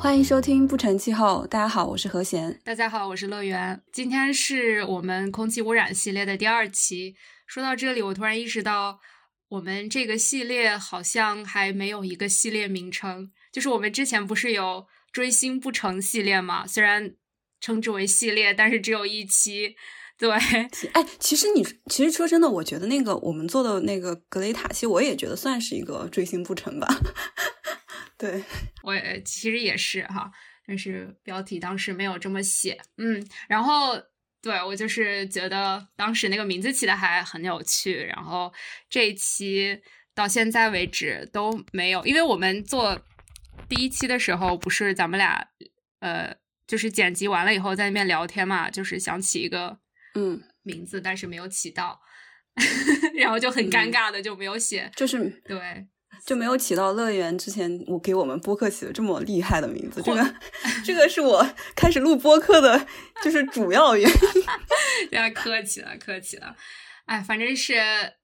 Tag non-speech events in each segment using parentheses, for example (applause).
欢迎收听不成气候。大家好，我是何贤。大家好，我是乐园。今天是我们空气污染系列的第二期。说到这里，我突然意识到，我们这个系列好像还没有一个系列名称。就是我们之前不是有追星不成系列嘛？虽然称之为系列，但是只有一期。对，(laughs) 哎，其实你其实说真的，我觉得那个我们做的那个格雷塔，其实我也觉得算是一个追星不成吧。对，(laughs) 我也其实也是哈，但是标题当时没有这么写，嗯，然后对我就是觉得当时那个名字起的还很有趣，然后这一期到现在为止都没有，因为我们做第一期的时候不是咱们俩呃就是剪辑完了以后在那边聊天嘛，就是想起一个嗯。名字，但是没有起到，(laughs) 然后就很尴尬的就没有写，就是对。就没有起到乐园之前我给我们播客起的这么厉害的名字，这个这个是我开始录播客的，就是主要原因。(laughs) 不要客气了，客气了。哎，反正是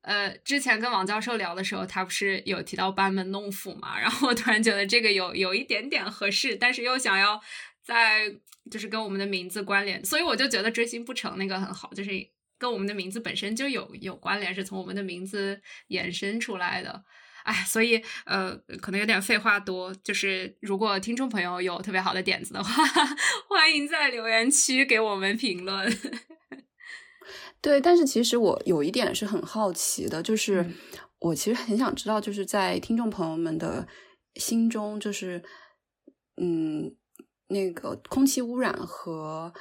呃，之前跟王教授聊的时候，他不是有提到班门弄斧嘛，然后我突然觉得这个有有一点点合适，但是又想要在就是跟我们的名字关联，所以我就觉得追星不成那个很好，就是跟我们的名字本身就有有关联，是从我们的名字衍生出来的。哎，所以呃，可能有点废话多。就是如果听众朋友有特别好的点子的话，(laughs) 欢迎在留言区给我们评论。(laughs) 对，但是其实我有一点是很好奇的，就是我其实很想知道，就是在听众朋友们的心中，就是嗯，那个空气污染和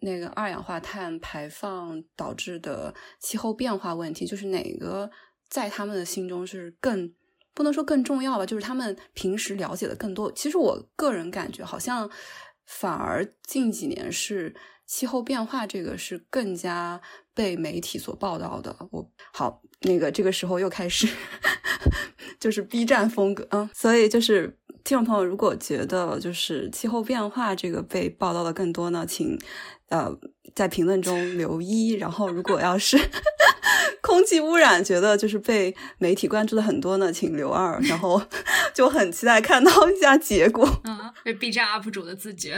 那个二氧化碳排放导致的气候变化问题，就是哪个？在他们的心中是更不能说更重要吧，就是他们平时了解的更多。其实我个人感觉，好像反而近几年是气候变化这个是更加被媒体所报道的。我好，那个这个时候又开始 (laughs) 就是 B 站风格嗯，所以就是听众朋友如果觉得就是气候变化这个被报道的更多呢，请呃在评论中留一。然后如果要是。(laughs) 空气污染，觉得就是被媒体关注的很多呢，请留二，然后 (laughs) 就很期待看到一下结果。嗯，被 B 站 UP 主的自觉。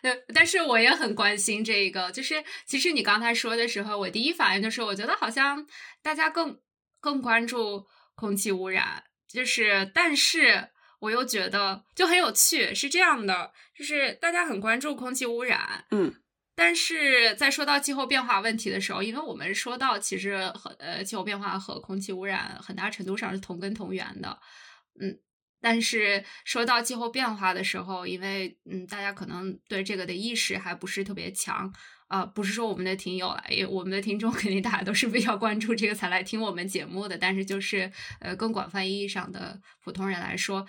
对，(laughs) 但是我也很关心这个，就是其实你刚才说的时候，我第一反应就是，我觉得好像大家更更关注空气污染，就是但是我又觉得就很有趣，是这样的，就是大家很关注空气污染，嗯。但是在说到气候变化问题的时候，因为我们说到其实和呃气候变化和空气污染很大程度上是同根同源的，嗯，但是说到气候变化的时候，因为嗯大家可能对这个的意识还不是特别强啊，不是说我们的听友来，我们的听众肯定大家都是比较关注这个才来听我们节目的，但是就是呃更广泛意义上的普通人来说。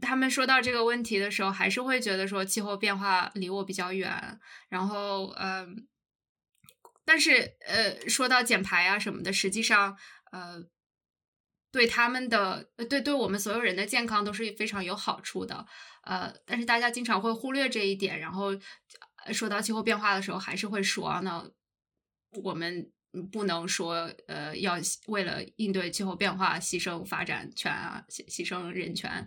他们说到这个问题的时候，还是会觉得说气候变化离我比较远。然后，嗯，但是，呃，说到减排啊什么的，实际上，呃，对他们的，对对我们所有人的健康都是非常有好处的。呃，但是大家经常会忽略这一点。然后，说到气候变化的时候，还是会说，那我们不能说，呃，要为了应对气候变化牺牲发展权啊，牺牺牲人权。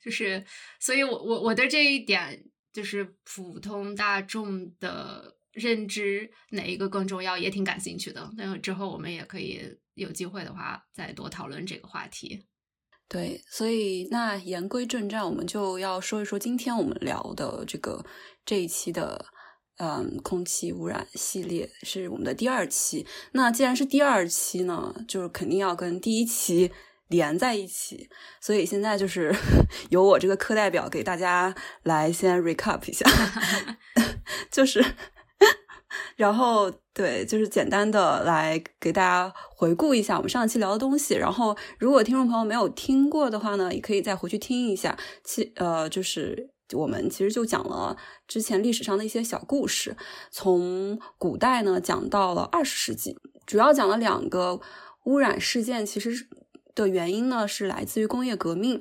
就是，所以，我我我对这一点，就是普通大众的认知哪一个更重要，也挺感兴趣的。那之后我们也可以有机会的话，再多讨论这个话题。对，所以那言归正传，我们就要说一说今天我们聊的这个这一期的嗯空气污染系列，是我们的第二期。那既然是第二期呢，就是肯定要跟第一期。连在一起，所以现在就是 (laughs) 由我这个课代表给大家来先 recap 一下，(laughs) 就是，然后对，就是简单的来给大家回顾一下我们上一期聊的东西。然后，如果听众朋友没有听过的话呢，也可以再回去听一下。其呃，就是我们其实就讲了之前历史上的一些小故事，从古代呢讲到了二十世纪，主要讲了两个污染事件，其实。的原因呢，是来自于工业革命，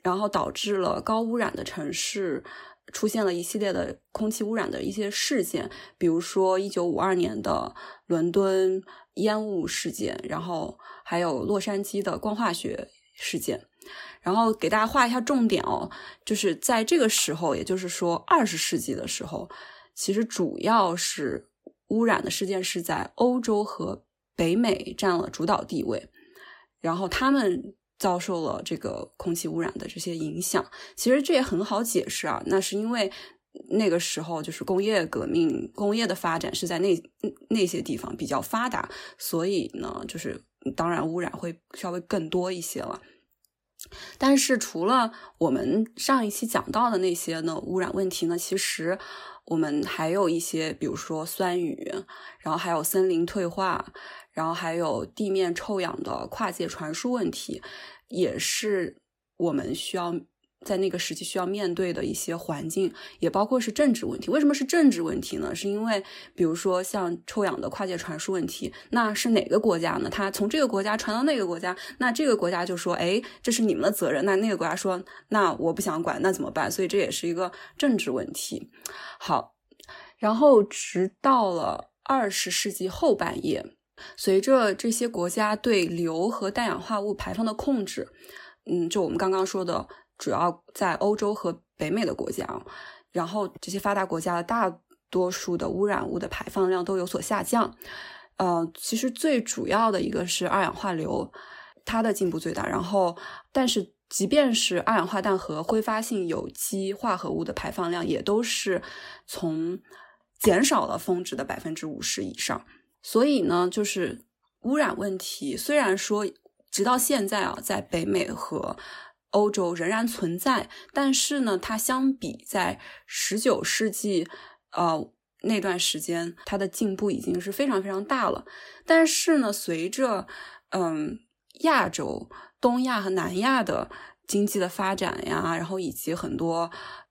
然后导致了高污染的城市出现了一系列的空气污染的一些事件，比如说一九五二年的伦敦烟雾事件，然后还有洛杉矶的光化学事件。然后给大家画一下重点哦，就是在这个时候，也就是说二十世纪的时候，其实主要是污染的事件是在欧洲和北美占了主导地位，然后他们遭受了这个空气污染的这些影响。其实这也很好解释啊，那是因为那个时候就是工业革命、工业的发展是在那那些地方比较发达，所以呢，就是当然污染会稍微更多一些了。但是除了我们上一期讲到的那些呢污染问题呢，其实我们还有一些，比如说酸雨，然后还有森林退化，然后还有地面臭氧的跨界传输问题，也是我们需要。在那个时期需要面对的一些环境，也包括是政治问题。为什么是政治问题呢？是因为，比如说像臭氧的跨界传输问题，那是哪个国家呢？它从这个国家传到那个国家，那这个国家就说：“哎，这是你们的责任。”那那个国家说：“那我不想管，那怎么办？”所以这也是一个政治问题。好，然后直到了二十世纪后半叶，随着这些国家对硫和氮氧化物排放的控制，嗯，就我们刚刚说的。主要在欧洲和北美的国家，然后这些发达国家的大多数的污染物的排放量都有所下降。呃，其实最主要的一个是二氧化硫，它的进步最大。然后，但是即便是二氧化氮和挥发性有机化合物的排放量，也都是从减少了峰值的百分之五十以上。所以呢，就是污染问题，虽然说直到现在啊，在北美和欧洲仍然存在，但是呢，它相比在十九世纪，呃那段时间，它的进步已经是非常非常大了。但是呢，随着嗯亚洲、东亚和南亚的经济的发展呀，然后以及很多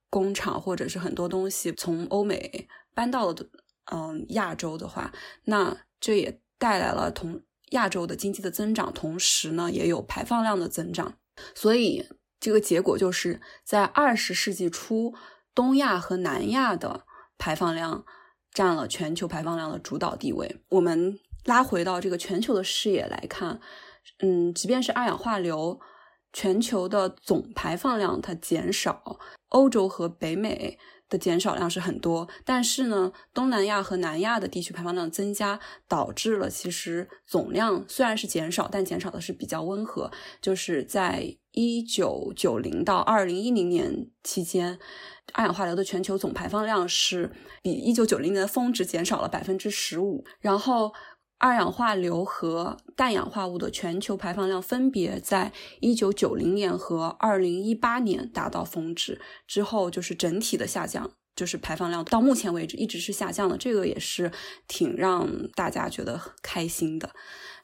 工厂或者是很多东西从欧美搬到了嗯亚洲的话，那这也带来了同亚洲的经济的增长，同时呢，也有排放量的增长。所以，这个结果就是在二十世纪初，东亚和南亚的排放量占了全球排放量的主导地位。我们拉回到这个全球的视野来看，嗯，即便是二氧化硫，全球的总排放量它减少，欧洲和北美。的减少量是很多，但是呢，东南亚和南亚的地区排放量增加，导致了其实总量虽然是减少，但减少的是比较温和。就是在一九九零到二零一零年期间，二氧化硫的全球总排放量是比一九九零年的峰值减少了百分之十五，然后。二氧化硫和氮氧化物的全球排放量分别在一九九零年和二零一八年达到峰值之后，就是整体的下降，就是排放量到目前为止一直是下降的，这个也是挺让大家觉得开心的。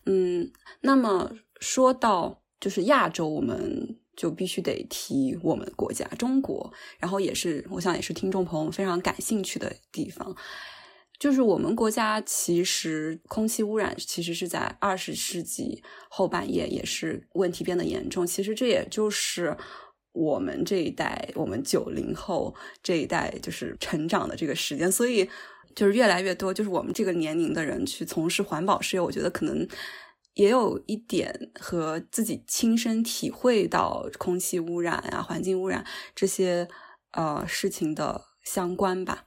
嗯，那么说到就是亚洲，我们就必须得提我们国家中国，然后也是我想也是听众朋友非常感兴趣的地方。就是我们国家其实空气污染其实是在二十世纪后半叶也是问题变得严重。其实这也就是我们这一代，我们九零后这一代就是成长的这个时间，所以就是越来越多就是我们这个年龄的人去从事环保事业，我觉得可能也有一点和自己亲身体会到空气污染啊、环境污染这些呃事情的相关吧。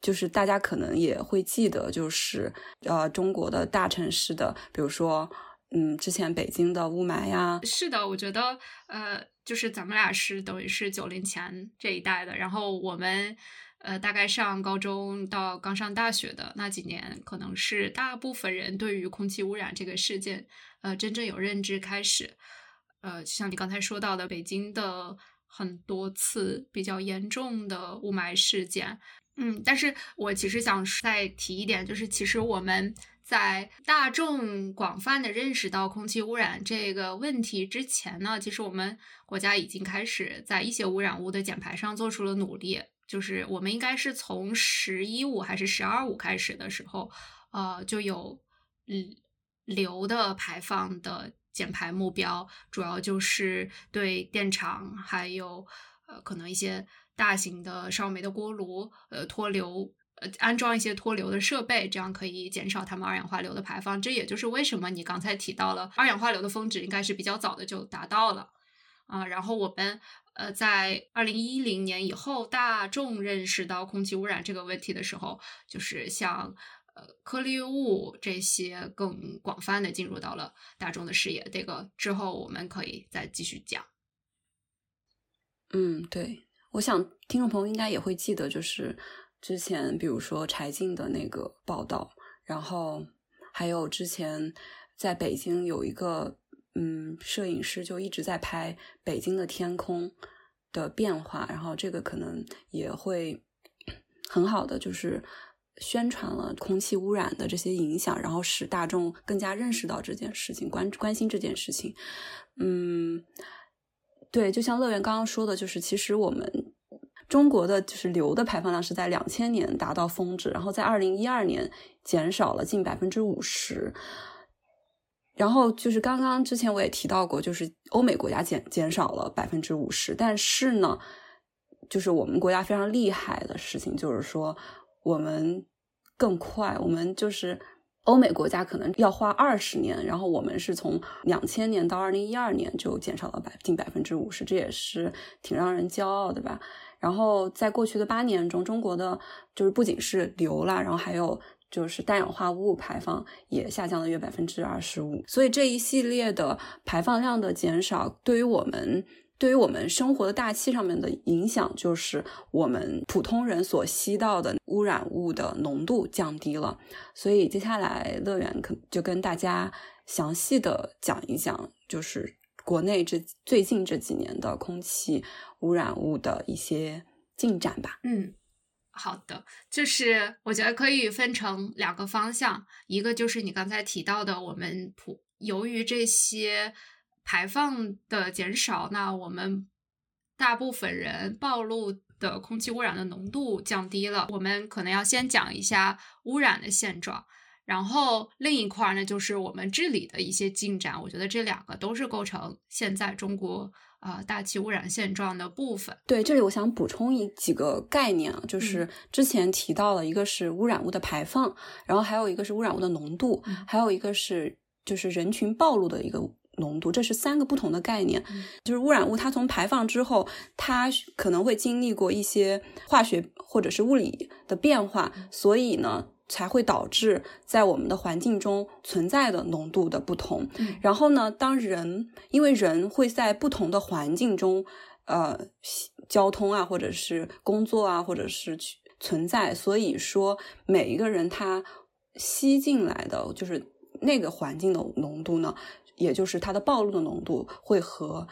就是大家可能也会记得，就是呃，中国的大城市的，比如说，嗯，之前北京的雾霾呀。是的，我觉得，呃，就是咱们俩是等于是九零前这一代的，然后我们，呃，大概上高中到刚上大学的那几年，可能是大部分人对于空气污染这个事件，呃，真正有认知开始。呃，像你刚才说到的，北京的很多次比较严重的雾霾事件。嗯，但是我其实想再提一点，就是其实我们在大众广泛的认识到空气污染这个问题之前呢，其实我们国家已经开始在一些污染物的减排上做出了努力。就是我们应该是从“十一五”还是“十二五”开始的时候，呃，就有嗯硫的排放的减排目标，主要就是对电厂还有呃可能一些。大型的烧煤的锅炉，呃，脱硫呃安装一些脱硫的设备，这样可以减少它们二氧化硫的排放。这也就是为什么你刚才提到了二氧化硫的峰值应该是比较早的就达到了啊。然后我们呃在二零一零年以后，大众认识到空气污染这个问题的时候，就是像呃。颗粒物这些更广泛的进入到了大众的视野，这个之后我们可以再继续讲。嗯，对，我想听众朋友应该也会记得，就是之前比如说柴静的那个报道，然后还有之前在北京有一个嗯摄影师就一直在拍北京的天空的变化，然后这个可能也会很好的就是。宣传了空气污染的这些影响，然后使大众更加认识到这件事情，关关心这件事情。嗯，对，就像乐园刚刚说的，就是其实我们中国的就是硫的排放量是在两千年达到峰值，然后在二零一二年减少了近百分之五十。然后就是刚刚之前我也提到过，就是欧美国家减减少了百分之五十，但是呢，就是我们国家非常厉害的事情，就是说。我们更快，我们就是欧美国家可能要花二十年，然后我们是从两千年到二零一二年就减少了百近百分之五十，这也是挺让人骄傲的吧。然后在过去的八年中，中国的就是不仅是硫啦，然后还有就是氮氧化物排放也下降了约百分之二十五，所以这一系列的排放量的减少，对于我们。对于我们生活的大气上面的影响，就是我们普通人所吸到的污染物的浓度降低了。所以接下来乐园可就跟大家详细的讲一讲，就是国内这最近这几年的空气污染物的一些进展吧。嗯，好的，就是我觉得可以分成两个方向，一个就是你刚才提到的，我们普由于这些。排放的减少，那我们大部分人暴露的空气污染的浓度降低了。我们可能要先讲一下污染的现状，然后另一块呢就是我们治理的一些进展。我觉得这两个都是构成现在中国啊大气污染现状的部分。对，这里我想补充一几个概念啊，就是之前提到了一个是污染物的排放，然后还有一个是污染物的浓度，还有一个是就是人群暴露的一个。浓度，这是三个不同的概念。就是污染物，它从排放之后，它可能会经历过一些化学或者是物理的变化，所以呢，才会导致在我们的环境中存在的浓度的不同。然后呢，当人因为人会在不同的环境中，呃，交通啊，或者是工作啊，或者是存在，所以说每一个人他吸进来的就是那个环境的浓度呢。也就是它的暴露的浓度会和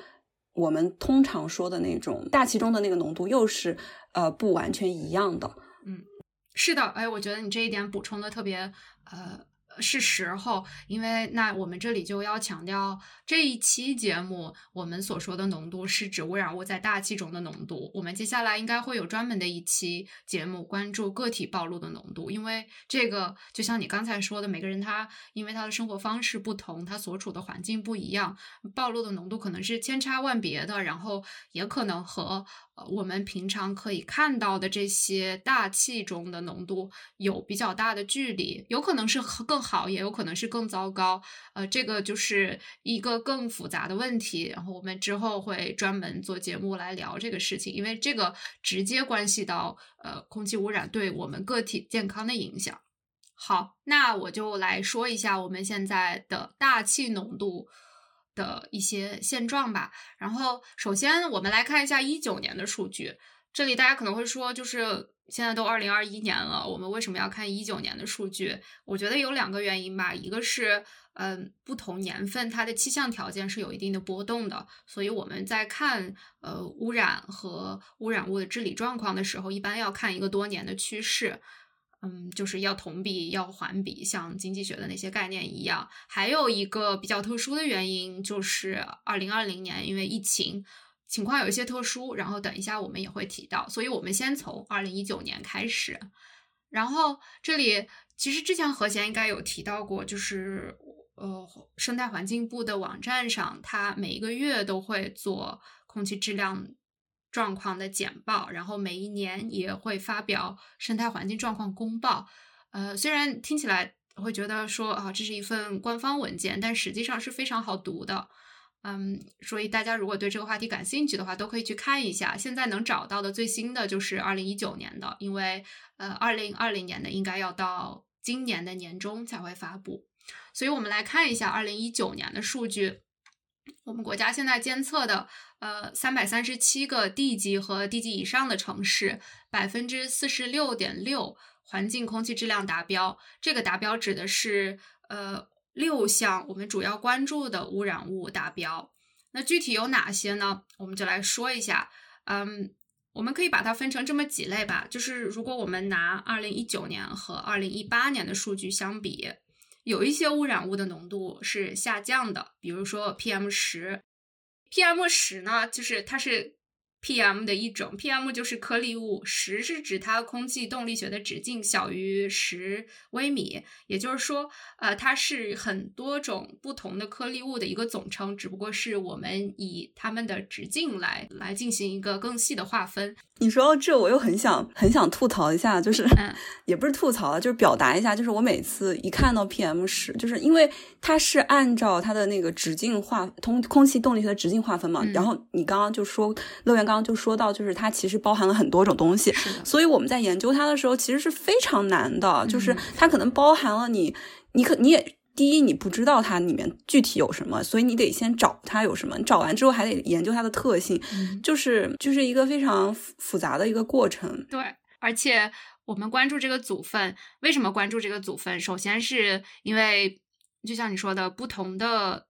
我们通常说的那种大气中的那个浓度又是呃不完全一样的。嗯，是的，哎，我觉得你这一点补充的特别呃。是时候，因为那我们这里就要强调，这一期节目我们所说的浓度是指污染物在大气中的浓度。我们接下来应该会有专门的一期节目关注个体暴露的浓度，因为这个就像你刚才说的，每个人他因为他的生活方式不同，他所处的环境不一样，暴露的浓度可能是千差万别的，然后也可能和。呃，我们平常可以看到的这些大气中的浓度有比较大的距离，有可能是更好，也有可能是更糟糕。呃，这个就是一个更复杂的问题。然后我们之后会专门做节目来聊这个事情，因为这个直接关系到呃空气污染对我们个体健康的影响。好，那我就来说一下我们现在的大气浓度。的一些现状吧。然后，首先我们来看一下一九年的数据。这里大家可能会说，就是现在都二零二一年了，我们为什么要看一九年的数据？我觉得有两个原因吧。一个是，嗯，不同年份它的气象条件是有一定的波动的，所以我们在看呃污染和污染物的治理状况的时候，一般要看一个多年的趋势。嗯，就是要同比要环比，像经济学的那些概念一样。还有一个比较特殊的原因，就是二零二零年因为疫情情况有一些特殊，然后等一下我们也会提到。所以我们先从二零一九年开始。然后这里其实之前何贤应该有提到过，就是呃生态环境部的网站上，它每一个月都会做空气质量。状况的简报，然后每一年也会发表生态环境状况公报。呃，虽然听起来会觉得说啊，这是一份官方文件，但实际上是非常好读的。嗯，所以大家如果对这个话题感兴趣的话，都可以去看一下。现在能找到的最新的就是二零一九年的，因为呃，二零二零年的应该要到今年的年中才会发布。所以我们来看一下二零一九年的数据。我们国家现在监测的呃三百三十七个地级和地级以上的城市，百分之四十六点六环境空气质量达标。这个达标指的是呃。六项我们主要关注的污染物达标，那具体有哪些呢？我们就来说一下。嗯，我们可以把它分成这么几类吧。就是如果我们拿二零一九年和二零一八年的数据相比，有一些污染物的浓度是下降的，比如说 PM 十。PM 十呢，就是它是。PM 的一种，PM 就是颗粒物，十是指它空气动力学的直径小于十微米，也就是说，呃，它是很多种不同的颗粒物的一个总称，只不过是我们以它们的直径来来进行一个更细的划分。你说到这，我又很想很想吐槽一下，就是 (laughs) 也不是吐槽了，就是表达一下，就是我每次一看到 PM 十，就是因为它是按照它的那个直径划通空气动力学的直径划分嘛。然后你刚刚就说乐园刚刚就说到，就是它其实包含了很多种东西，所以我们在研究它的时候其实是非常难的，就是它可能包含了你，你可你也。第一，你不知道它里面具体有什么，所以你得先找它有什么。你找完之后还得研究它的特性，就是就是一个非常复杂的一个过程。对，而且我们关注这个组分，为什么关注这个组分？首先是因为，就像你说的，不同的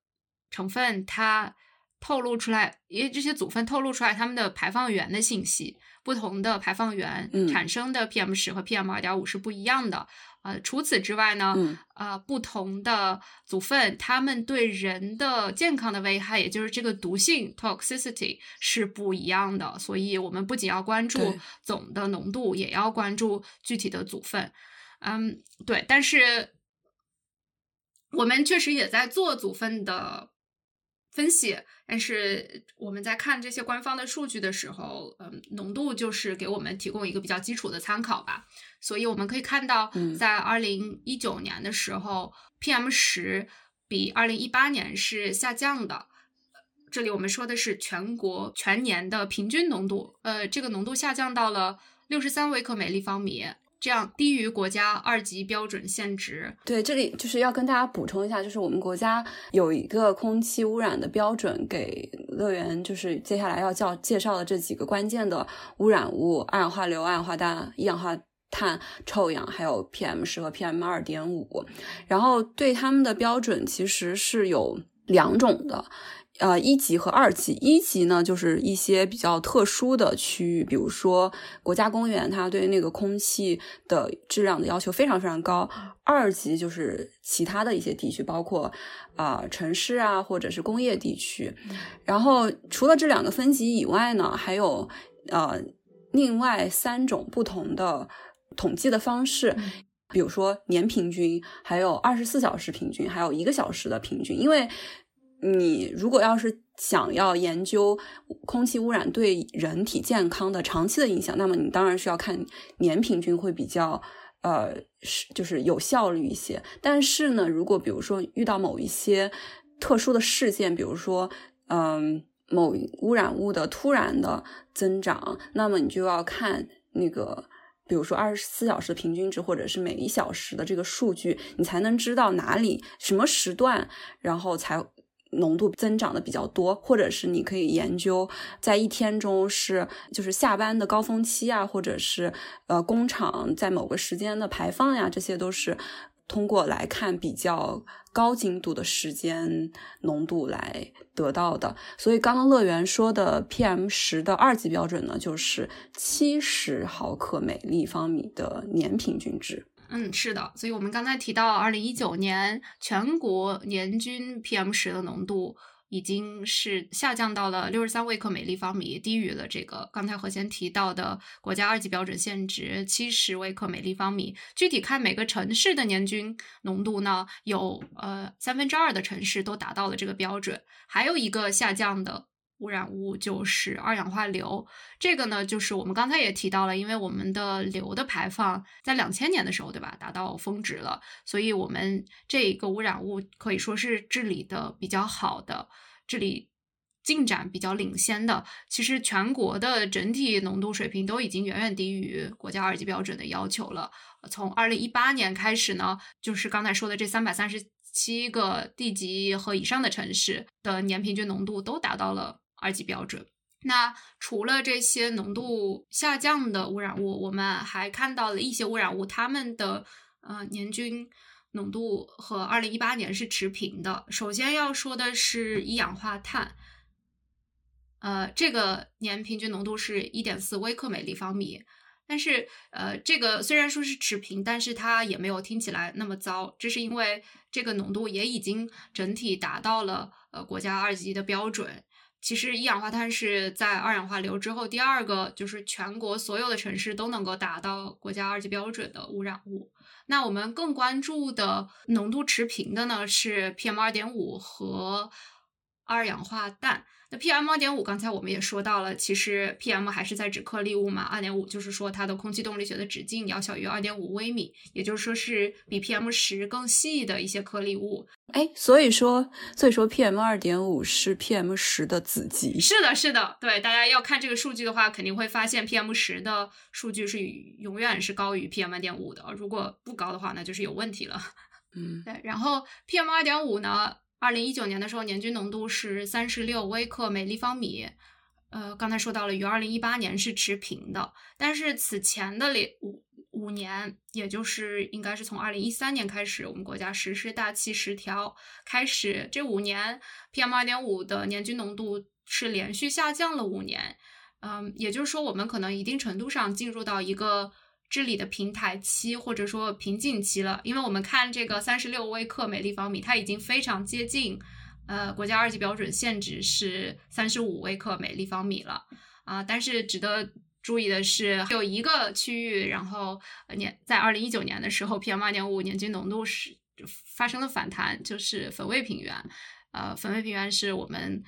成分它透露出来，因为这些组分透露出来它们的排放源的信息，不同的排放源产生的 PM 十和 PM 二点五是不一样的。呃，除此之外呢，呃，不同的组分，它们对人的健康的危害，也就是这个毒性 （toxicity） 是不一样的。所以，我们不仅要关注总的浓度，也要关注具体的组分。嗯，对。但是，我们确实也在做组分的。分析，但是我们在看这些官方的数据的时候，嗯，浓度就是给我们提供一个比较基础的参考吧。所以我们可以看到，在二零一九年的时候，PM 十比二零一八年是下降的。这里我们说的是全国全年的平均浓度，呃，这个浓度下降到了六十三微克每立方米。这样低于国家二级标准限值。对，这里就是要跟大家补充一下，就是我们国家有一个空气污染的标准，给乐园就是接下来要叫介绍的这几个关键的污染物：二氧化硫、二氧化氮、一氧化碳、臭氧，还有 PM 十和 PM 二点五。然后对他们的标准其实是有两种的。呃，一级和二级，一级呢就是一些比较特殊的区域，比如说国家公园，它对那个空气的质量的要求非常非常高。二级就是其他的一些地区，包括啊城市啊或者是工业地区。然后除了这两个分级以外呢，还有呃另外三种不同的统计的方式，比如说年平均，还有二十四小时平均，还有一个小时的平均，因为。你如果要是想要研究空气污染对人体健康的长期的影响，那么你当然是要看年平均会比较，呃，是就是有效率一些。但是呢，如果比如说遇到某一些特殊的事件，比如说，嗯，某污染物的突然的增长，那么你就要看那个，比如说二十四小时的平均值，或者是每一小时的这个数据，你才能知道哪里什么时段，然后才。浓度增长的比较多，或者是你可以研究在一天中是就是下班的高峰期啊，或者是呃工厂在某个时间的排放呀，这些都是通过来看比较高精度的时间浓度来得到的。所以刚刚乐园说的 PM 十的二级标准呢，就是七十毫克每立方米的年平均值。嗯，是的，所以我们刚才提到，二零一九年全国年均 PM 十的浓度已经是下降到了六十三微克每立方米，低于了这个刚才何先提到的国家二级标准限值七十微克每立方米。具体看每个城市的年均浓度呢，有呃三分之二的城市都达到了这个标准，还有一个下降的污染物就是二氧化硫。这个呢，就是我们刚才也提到了，因为我们的硫的排放在两千年的时候，对吧，达到峰值了，所以我们这一个污染物可以说是治理的比较好的，治理进展比较领先的。其实全国的整体浓度水平都已经远远低于国家二级标准的要求了。从二零一八年开始呢，就是刚才说的这三百三十七个地级和以上的城市的年平均浓度都达到了。二级标准。那除了这些浓度下降的污染物，我们还看到了一些污染物，它们的呃年均浓度和二零一八年是持平的。首先要说的是一氧化碳，呃，这个年平均浓度是一点四微克每立方米。但是，呃，这个虽然说是持平，但是它也没有听起来那么糟。这是因为这个浓度也已经整体达到了呃国家二级的标准。其实一氧化碳是在二氧化硫之后第二个，就是全国所有的城市都能够达到国家二级标准的污染物。那我们更关注的浓度持平的呢，是 PM 二点五和二氧化氮。那 PM 二点五，刚才我们也说到了，其实 PM 还是在指颗粒物嘛，二点五就是说它的空气动力学的直径要小于二点五微米，也就是说是比 PM 十更细的一些颗粒物。哎，所以说，所以说 PM 二点五是 PM 十的子集。是的，是的，对，大家要看这个数据的话，肯定会发现 PM 十的数据是永远是高于 PM 二点五的，如果不高的话，那就是有问题了。嗯，对，然后 PM 二点五呢？二零一九年的时候，年均浓度是三十六微克每立方米。呃，刚才说到了，与二零一八年是持平的。但是此前的五五年，也就是应该是从二零一三年开始，我们国家实施大气十条开始，这五年 PM 二点五的年均浓度是连续下降了五年。嗯，也就是说，我们可能一定程度上进入到一个。治理的平台期或者说瓶颈期了，因为我们看这个三十六微克每立方米，它已经非常接近，呃，国家二级标准限值是三十五微克每立方米了啊。但是值得注意的是，有一个区域，然后年在二零一九年的时候，PM 二点五年均浓度是发生了反弹，就是汾渭平原，呃，汾渭平原是我们。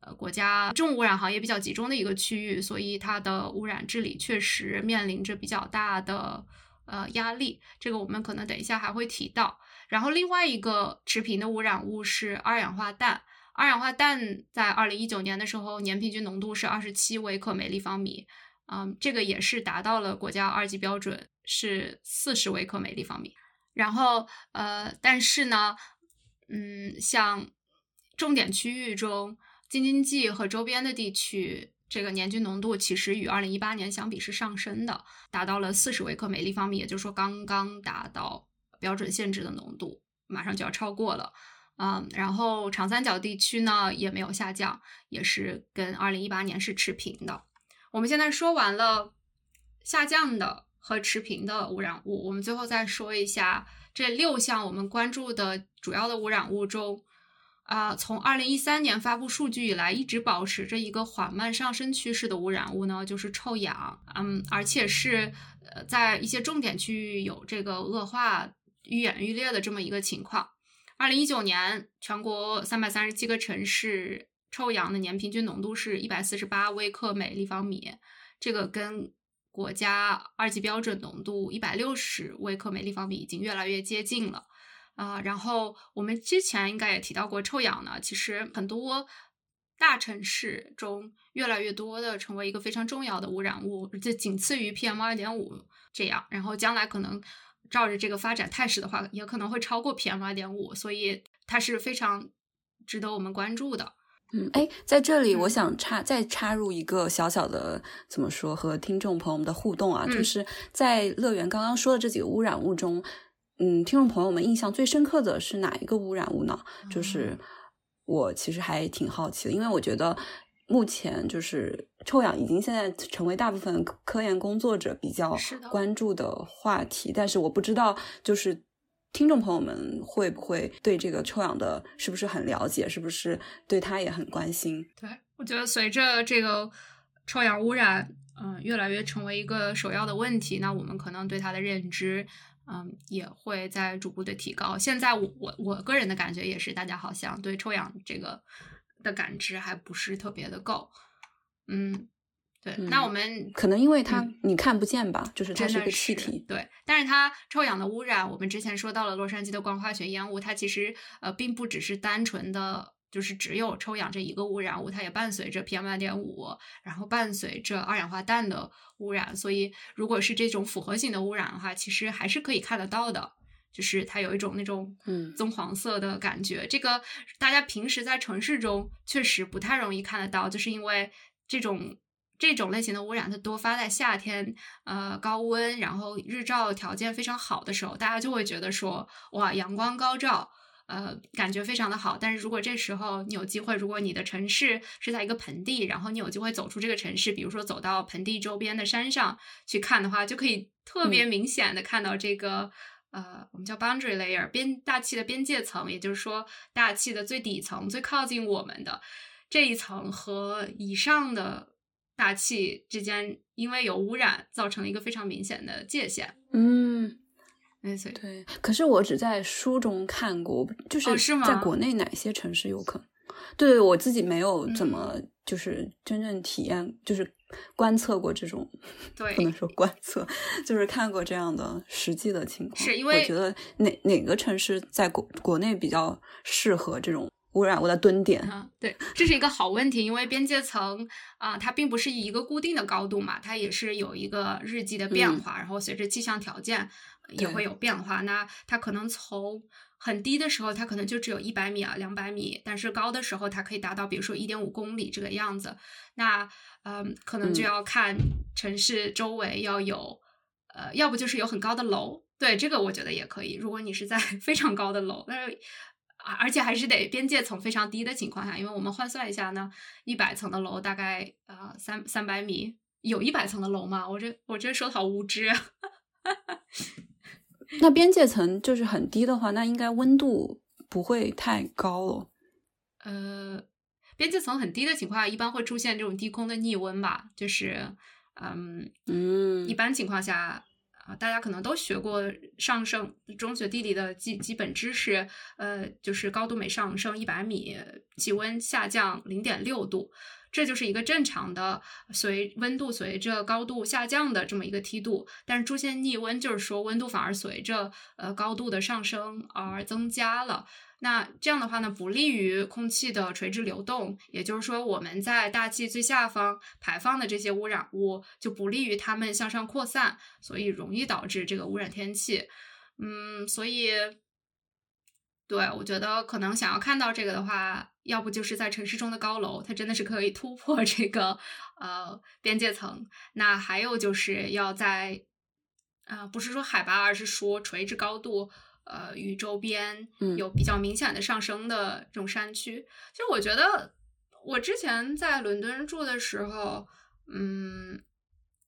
呃，国家重污染行业比较集中的一个区域，所以它的污染治理确实面临着比较大的呃压力。这个我们可能等一下还会提到。然后另外一个持平的污染物是二氧化氮，二氧化氮在二零一九年的时候年平均浓度是二十七微克每立方米，嗯，这个也是达到了国家二级标准是四十微克每立方米。然后呃，但是呢，嗯，像重点区域中。京津冀和周边的地区，这个年均浓度其实与二零一八年相比是上升的，达到了四十微克每立方米，也就是说刚刚达到标准限制的浓度，马上就要超过了。嗯，然后长三角地区呢也没有下降，也是跟二零一八年是持平的。我们现在说完了下降的和持平的污染物，我们最后再说一下这六项我们关注的主要的污染物中。啊，从二零一三年发布数据以来，一直保持着一个缓慢上升趋势的污染物呢，就是臭氧。嗯，而且是呃，在一些重点区域有这个恶化愈演愈烈的这么一个情况。二零一九年，全国三百三十七个城市臭氧的年平均浓度是一百四十八微克每立方米，这个跟国家二级标准浓度一百六十微克每立方米已经越来越接近了。啊，然后我们之前应该也提到过，臭氧呢，其实很多大城市中越来越多的成为一个非常重要的污染物，就仅次于 PM 二点五这样，然后将来可能照着这个发展态势的话，也可能会超过 PM 二点五，所以它是非常值得我们关注的。嗯，哎，在这里我想插再插入一个小小的怎么说和听众朋友们的互动啊，就是在乐园刚刚说的这几个污染物中。嗯，听众朋友们印象最深刻的是哪一个污染物呢？就是我其实还挺好奇的，因为我觉得目前就是臭氧已经现在成为大部分科研工作者比较关注的话题，但是我不知道就是听众朋友们会不会对这个臭氧的是不是很了解，是不是对它也很关心？对我觉得随着这个臭氧污染嗯越来越成为一个首要的问题，那我们可能对它的认知。嗯，也会在逐步的提高。现在我我我个人的感觉也是，大家好像对臭氧这个的感知还不是特别的够。嗯，对。那我们可能因为它你看不见吧，就是它是一个气体。对，但是它臭氧的污染，我们之前说到了洛杉矶的光化学烟雾，它其实呃并不只是单纯的。就是只有臭氧这一个污染物，它也伴随着 PM 二点五，然后伴随着二氧化氮的污染。所以，如果是这种复合型的污染的话，其实还是可以看得到的。就是它有一种那种嗯棕黄色的感觉。这个大家平时在城市中确实不太容易看得到，就是因为这种这种类型的污染，它多发在夏天，呃，高温，然后日照条件非常好的时候，大家就会觉得说，哇，阳光高照。呃，感觉非常的好，但是如果这时候你有机会，如果你的城市是在一个盆地，然后你有机会走出这个城市，比如说走到盆地周边的山上去看的话，就可以特别明显的看到这个呃，我们叫 boundary layer 边大气的边界层，也就是说大气的最底层最靠近我们的这一层和以上的大气之间，因为有污染，造成了一个非常明显的界限。嗯。对，可是我只在书中看过，就是是在国内哪些城市有可能？对，我自己没有怎么就是真正体验，就是观测过这种，对，不能说观测，就是看过这样的实际的情况。是因为我觉得哪哪个城市在国国内比较适合这种污染物的蹲点？啊，对，这是一个好问题，因为边界层啊，它并不是一个固定的高度嘛，它也是有一个日积的变化，然后随着气象条件。也会有变化，那它可能从很低的时候，它可能就只有一百米啊、两百米，但是高的时候，它可以达到，比如说一点五公里这个样子。那嗯，可能就要看城市周围要有，呃，要不就是有很高的楼，对这个我觉得也可以。如果你是在 (laughs) 非常高的楼，但是而且还是得边界层非常低的情况下，因为我们换算一下呢，一百层的楼大概呃三三百米，有一百层的楼吗？我这我这说的好无知。啊。那边界层就是很低的话，那应该温度不会太高了。呃，边界层很低的情况下，一般会出现这种低空的逆温吧？就是，嗯嗯，一般情况下啊，大家可能都学过上升中学地理的基基本知识，呃，就是高度每上升一百米，气温下降零点六度。这就是一个正常的随温度随着高度下降的这么一个梯度，但是出现逆温，就是说温度反而随着呃高度的上升而增加了。那这样的话呢，不利于空气的垂直流动，也就是说我们在大气最下方排放的这些污染物就不利于它们向上扩散，所以容易导致这个污染天气。嗯，所以。对，我觉得可能想要看到这个的话，要不就是在城市中的高楼，它真的是可以突破这个呃边界层。那还有就是要在啊，不是说海拔，而是说垂直高度，呃，与周边有比较明显的上升的这种山区。其实我觉得，我之前在伦敦住的时候，嗯，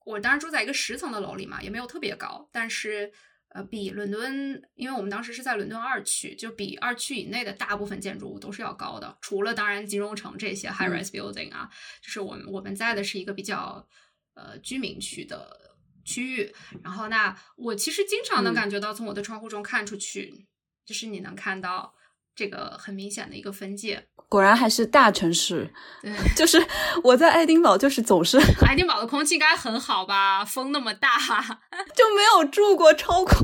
我当时住在一个十层的楼里嘛，也没有特别高，但是。呃，比伦敦，因为我们当时是在伦敦二区，就比二区以内的大部分建筑物都是要高的，除了当然金融城这些 high rise building 啊，就是我们我们在的是一个比较呃居民区的区域。然后那我其实经常能感觉到从我的窗户中看出去，就是你能看到这个很明显的一个分界。果然还是大城市，对，(laughs) 就是我在爱丁堡，就是总是 (laughs) 爱丁堡的空气应该很好吧？风那么大，(laughs) 就没有住过超过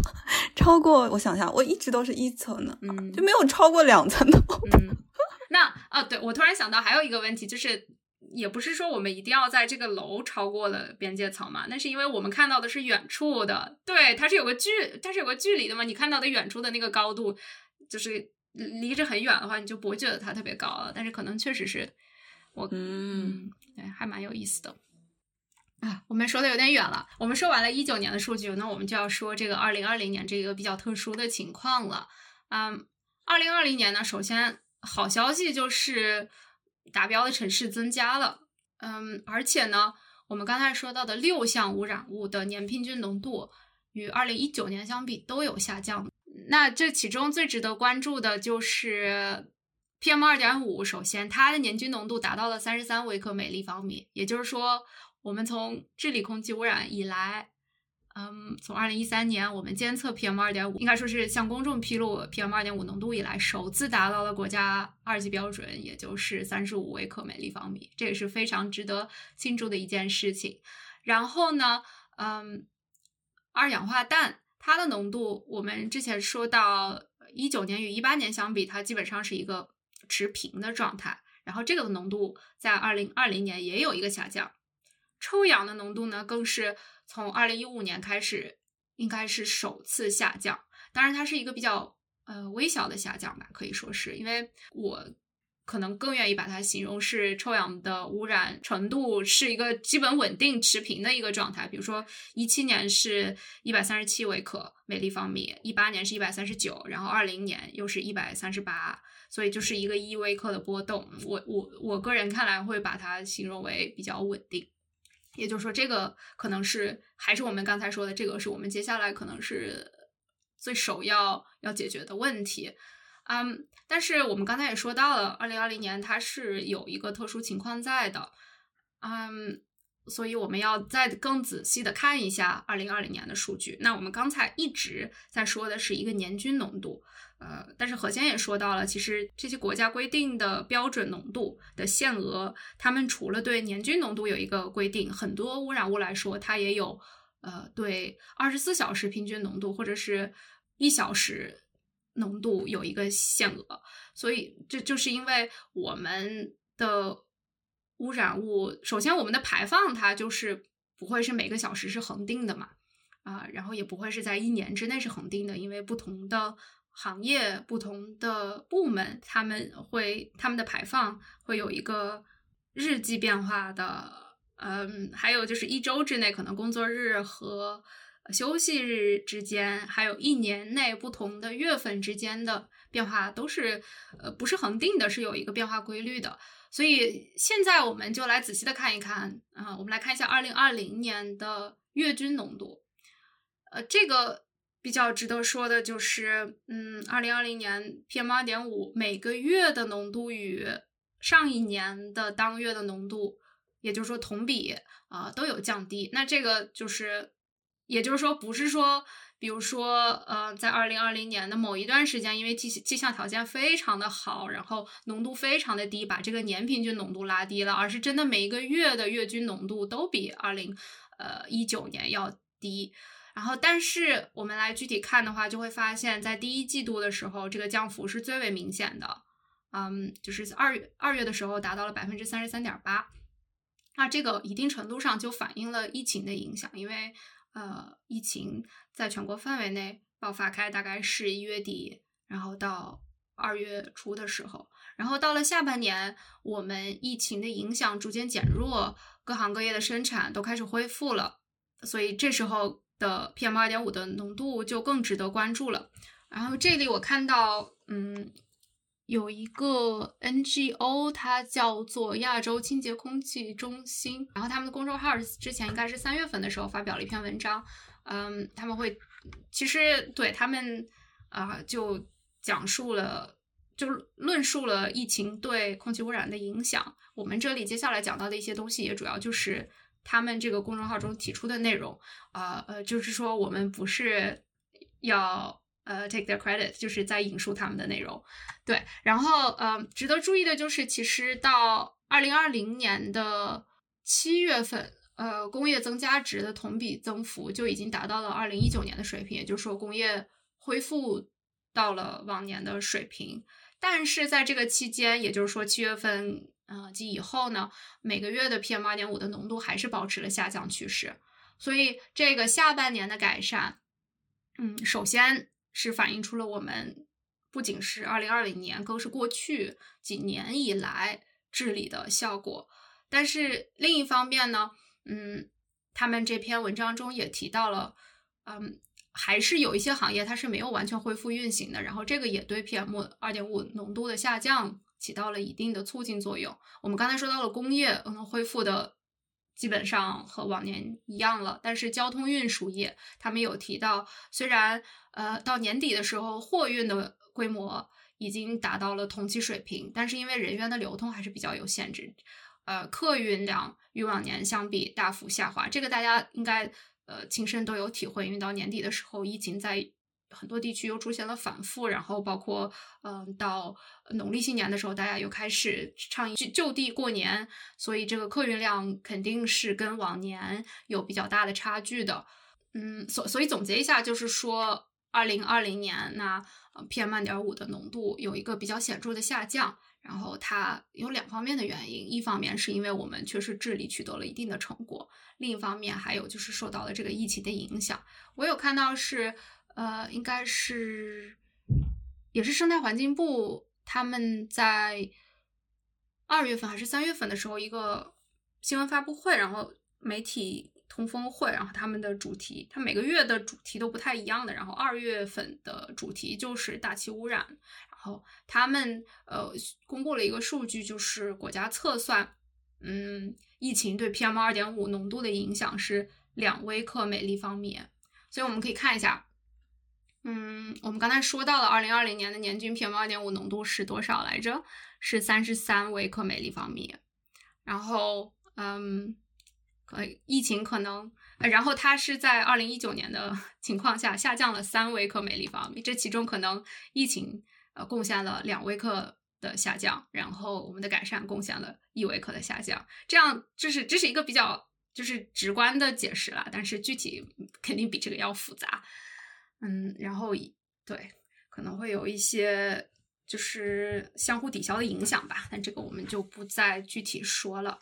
超过。我想想，我一直都是一层的，嗯，就没有超过两层的。嗯，那啊，对我突然想到还有一个问题，就是也不是说我们一定要在这个楼超过了边界层嘛？那是因为我们看到的是远处的，对，它是有个距，它是有个距离的嘛？你看到的远处的那个高度，就是。离着很远的话，你就不会觉得它特别高了。但是可能确实是，我嗯，对，还蛮有意思的啊。我们说的有点远了，我们说完了一九年的数据，那我们就要说这个二零二零年这个比较特殊的情况了。嗯，二零二零年呢，首先好消息就是达标的城市增加了。嗯，而且呢，我们刚才说到的六项污染物的年平均浓度与二零一九年相比都有下降。那这其中最值得关注的就是 PM 二点五。首先，它的年均浓度达到了三十三微克每立方米，也就是说，我们从治理空气污染以来，嗯，从二零一三年我们监测 PM 二点五，应该说是向公众披露 PM 二点五浓度以来，首次达到了国家二级标准，也就是三十五微克每立方米，这也是非常值得庆祝的一件事情。然后呢，嗯，二氧化氮它的浓度，我们之前说到一九年与一八年相比，它基本上是一个持平的状态。然后这个浓度在二零二零年也有一个下降。臭氧的浓度呢，更是从二零一五年开始，应该是首次下降。当然，它是一个比较呃微小的下降吧，可以说是因为我可能更愿意把它形容是臭氧的污染程度是一个基本稳定持平的一个状态。比如说，一七年是一百三十七微克每立方米，一八年是一百三十九，然后二零年又是一百三十八，所以就是一个一微克的波动。我我我个人看来会把它形容为比较稳定。也就是说，这个可能是还是我们刚才说的，这个是我们接下来可能是最首要要解决的问题。嗯，但是我们刚才也说到了，二零二零年它是有一个特殊情况在的。嗯，所以我们要再更仔细的看一下二零二零年的数据。那我们刚才一直在说的是一个年均浓度。呃，但是何先也说到了，其实这些国家规定的标准浓度的限额，他们除了对年均浓度有一个规定，很多污染物来说，它也有呃对二十四小时平均浓度或者是一小时浓度有一个限额。所以这就是因为我们的污染物，首先我们的排放它就是不会是每个小时是恒定的嘛，啊，然后也不会是在一年之内是恒定的，因为不同的。行业不同的部门，他们会他们的排放会有一个日计变化的，嗯，还有就是一周之内可能工作日和休息日之间，还有一年内不同的月份之间的变化都是呃不是恒定的，是有一个变化规律的。所以现在我们就来仔细的看一看啊，我们来看一下二零二零年的月均浓度，呃，这个。比较值得说的就是，嗯，二零二零年 PM 二点五每个月的浓度与上一年的当月的浓度，也就是说同比啊都有降低。那这个就是，也就是说，不是说，比如说，呃，在二零二零年的某一段时间，因为气气象条件非常的好，然后浓度非常的低，把这个年平均浓度拉低了，而是真的每一个月的月均浓度都比二零呃一九年要低。然后，但是我们来具体看的话，就会发现，在第一季度的时候，这个降幅是最为明显的。嗯，就是二月二月的时候达到了百分之三十三点八。那这个一定程度上就反映了疫情的影响，因为呃，疫情在全国范围内爆发开，大概是一月底，然后到二月初的时候，然后到了下半年，我们疫情的影响逐渐减弱，各行各业的生产都开始恢复了，所以这时候。的 PM 二点五的浓度就更值得关注了。然后这里我看到，嗯，有一个 NGO，它叫做亚洲清洁空气中心。然后他们的公众号之前应该是三月份的时候发表了一篇文章，嗯，他们会其实对他们啊就讲述了，就论述了疫情对空气污染的影响。我们这里接下来讲到的一些东西，也主要就是。他们这个公众号中提出的内容，啊呃，就是说我们不是要呃 take their credit，就是在引述他们的内容，对。然后呃，值得注意的就是，其实到二零二零年的七月份，呃，工业增加值的同比增幅就已经达到了二零一九年的水平，也就是说工业恢复到了往年的水平。但是在这个期间，也就是说七月份。啊，及以后呢，每个月的 PM 二点五的浓度还是保持了下降趋势，所以这个下半年的改善，嗯，首先是反映出了我们不仅是二零二零年，更是过去几年以来治理的效果。但是另一方面呢，嗯，他们这篇文章中也提到了，嗯，还是有一些行业它是没有完全恢复运行的，然后这个也对 PM 二点五浓度的下降。起到了一定的促进作用。我们刚才说到了工业，嗯恢复的基本上和往年一样了。但是交通运输业，他们有提到，虽然呃到年底的时候货运的规模已经达到了同期水平，但是因为人员的流通还是比较有限制，呃客运量与往年相比大幅下滑。这个大家应该呃亲身都有体会，因为到年底的时候，疫情在很多地区又出现了反复，然后包括嗯到农历新年的时候，大家又开始倡议就就地过年，所以这个客运量肯定是跟往年有比较大的差距的。嗯，所所以总结一下，就是说，二零二零年那 PM 二点五的浓度有一个比较显著的下降，然后它有两方面的原因，一方面是因为我们确实治理取得了一定的成果，另一方面还有就是受到了这个疫情的影响。我有看到是，呃，应该是也是生态环境部他们在二月份还是三月份的时候一个新闻发布会，然后媒体。通风会，然后他们的主题，它每个月的主题都不太一样的。然后二月份的主题就是大气污染，然后他们呃公布了一个数据，就是国家测算，嗯，疫情对 PM 二点五浓度的影响是两微克每立方米。所以我们可以看一下，嗯，我们刚才说到了二零二零年的年均 PM 二点五浓度是多少来着？是三十三微克每立方米。然后，嗯。呃，疫情可能，然后它是在二零一九年的 (laughs) 情况下下降了三微克每立方米，这其中可能疫情呃贡献了两微克的下降，然后我们的改善贡献了一微克的下降，这样就是这是一个比较就是直观的解释了，但是具体肯定比这个要复杂，嗯，然后对可能会有一些就是相互抵消的影响吧，但这个我们就不再具体说了。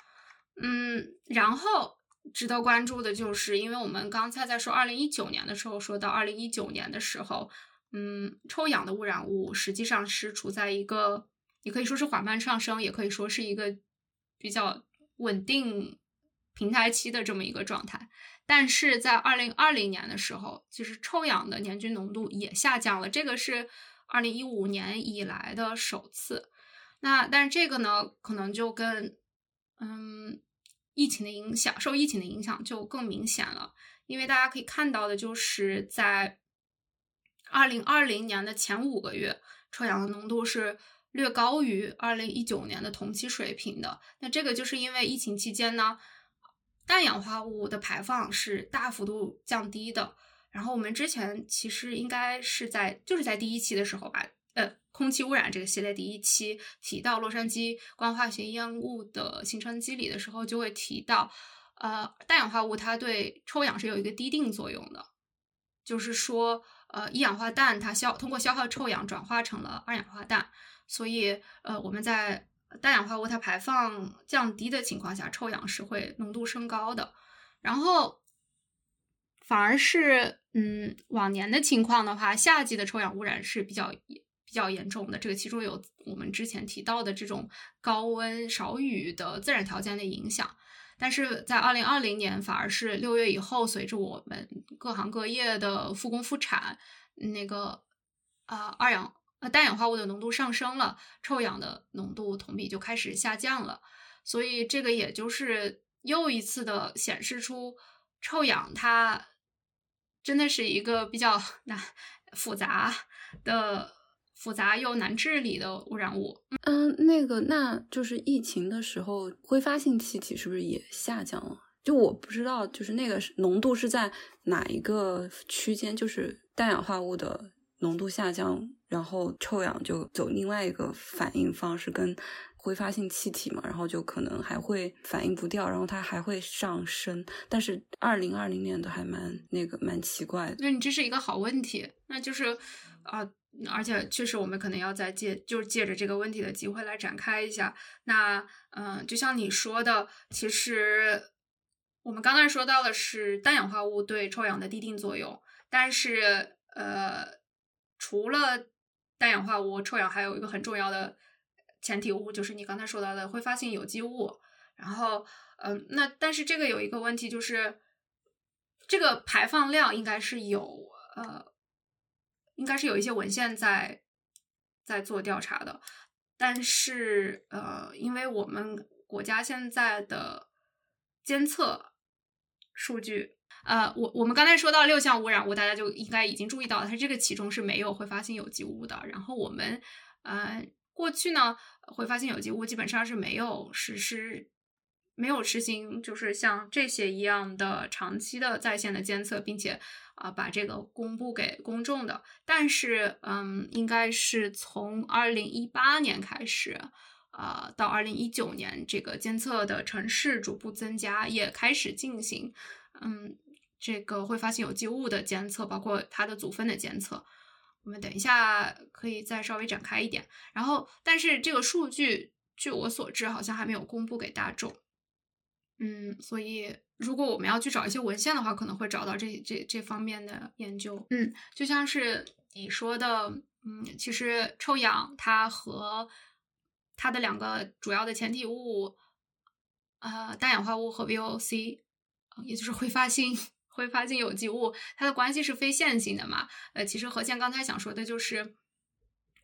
嗯，然后值得关注的就是，因为我们刚才在说二零一九年的时候，说到二零一九年的时候，嗯，臭氧的污染物实际上是处在一个，也可以说是缓慢上升，也可以说是一个比较稳定平台期的这么一个状态。但是在二零二零年的时候，其实臭氧的年均浓度也下降了，这个是二零一五年以来的首次。那但是这个呢，可能就跟嗯，疫情的影响，受疫情的影响就更明显了。因为大家可以看到的，就是在二零二零年的前五个月，臭氧的浓度是略高于二零一九年的同期水平的。那这个就是因为疫情期间呢，氮氧化物的排放是大幅度降低的。然后我们之前其实应该是在就是在第一期的时候吧。呃，空气污染这个系列第一期提到洛杉矶光化学烟雾的形成机理的时候，就会提到，呃，氮氧化物它对臭氧是有一个滴定作用的，就是说，呃，一氧化氮它消通过消耗臭氧转化成了二氧化氮，所以，呃，我们在氮氧化物它排放降低的情况下，臭氧是会浓度升高的，然后，反而是，嗯，往年的情况的话，夏季的臭氧污染是比较。比较严重的这个，其中有我们之前提到的这种高温少雨的自然条件的影响，但是在二零二零年反而是六月以后，随着我们各行各业的复工复产，那个啊二氧呃氮氧化物的浓度上升了，臭氧的浓度同比就开始下降了，所以这个也就是又一次的显示出臭氧它真的是一个比较 (laughs) 难复杂的。复杂又难治理的污染物。嗯，那个，那就是疫情的时候，挥发性气体是不是也下降了？就我不知道，就是那个浓度是在哪一个区间？就是氮氧化物的浓度下降，然后臭氧就走另外一个反应方式，跟挥发性气体嘛，然后就可能还会反应不掉，然后它还会上升。但是二零二零年的还蛮那个蛮奇怪的。那你这是一个好问题，那就是啊。而且确实，我们可能要再借，就是借着这个问题的机会来展开一下。那，嗯，就像你说的，其实我们刚才说到的是氮氧化物对臭氧的滴定作用，但是，呃，除了氮氧化物，臭氧还有一个很重要的前体物，就是你刚才说到的挥发性有机物。然后，嗯，那但是这个有一个问题，就是这个排放量应该是有，呃。应该是有一些文献在在做调查的，但是呃，因为我们国家现在的监测数据，呃，我我们刚才说到六项污染物，大家就应该已经注意到了，它这个其中是没有挥发性有机物的。然后我们呃过去呢，挥发性有机物基本上是没有实施没有实行就是像这些一样的长期的在线的监测，并且啊把这个公布给公众的。但是，嗯，应该是从二零一八年开始，啊，到二零一九年，这个监测的城市逐步增加，也开始进行，嗯，这个会发现有机物的监测，包括它的组分的监测。我们等一下可以再稍微展开一点。然后，但是这个数据，据我所知，好像还没有公布给大众。嗯，所以如果我们要去找一些文献的话，可能会找到这这这方面的研究。嗯，就像是你说的，嗯，其实臭氧它和它的两个主要的前体物，呃，氮氧化物和 VOC，也就是挥发性挥发性有机物，它的关系是非线性的嘛？呃，其实何健刚才想说的就是，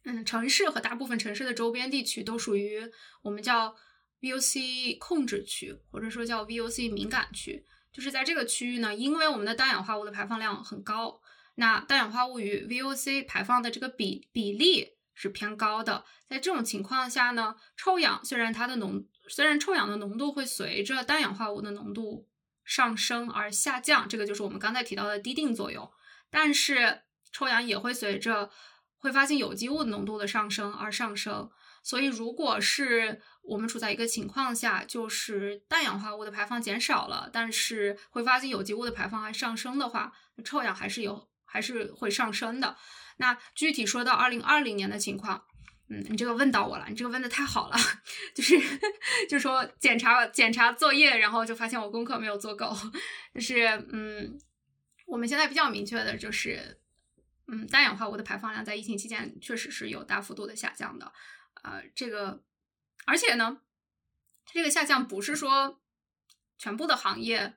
嗯，城市和大部分城市的周边地区都属于我们叫。VOC 控制区，或者说叫 VOC 敏感区，就是在这个区域呢，因为我们的氮氧化物的排放量很高，那氮氧化物与 VOC 排放的这个比比例是偏高的。在这种情况下呢，臭氧虽然它的浓，虽然臭氧的浓度会随着氮氧化物的浓度上升而下降，这个就是我们刚才提到的滴定作用，但是臭氧也会随着挥发性有机物浓度的上升而上升。所以，如果是我们处在一个情况下，就是氮氧化物的排放减少了，但是挥发性有机物的排放还上升的话，臭氧还是有，还是会上升的。那具体说到二零二零年的情况，嗯，你这个问到我了，你这个问的太好了，就是就说检查检查作业，然后就发现我功课没有做够，就是嗯，我们现在比较明确的就是，嗯，氮氧化物的排放量在疫情期间确实是有大幅度的下降的。呃，这个，而且呢，它这个下降不是说全部的行业，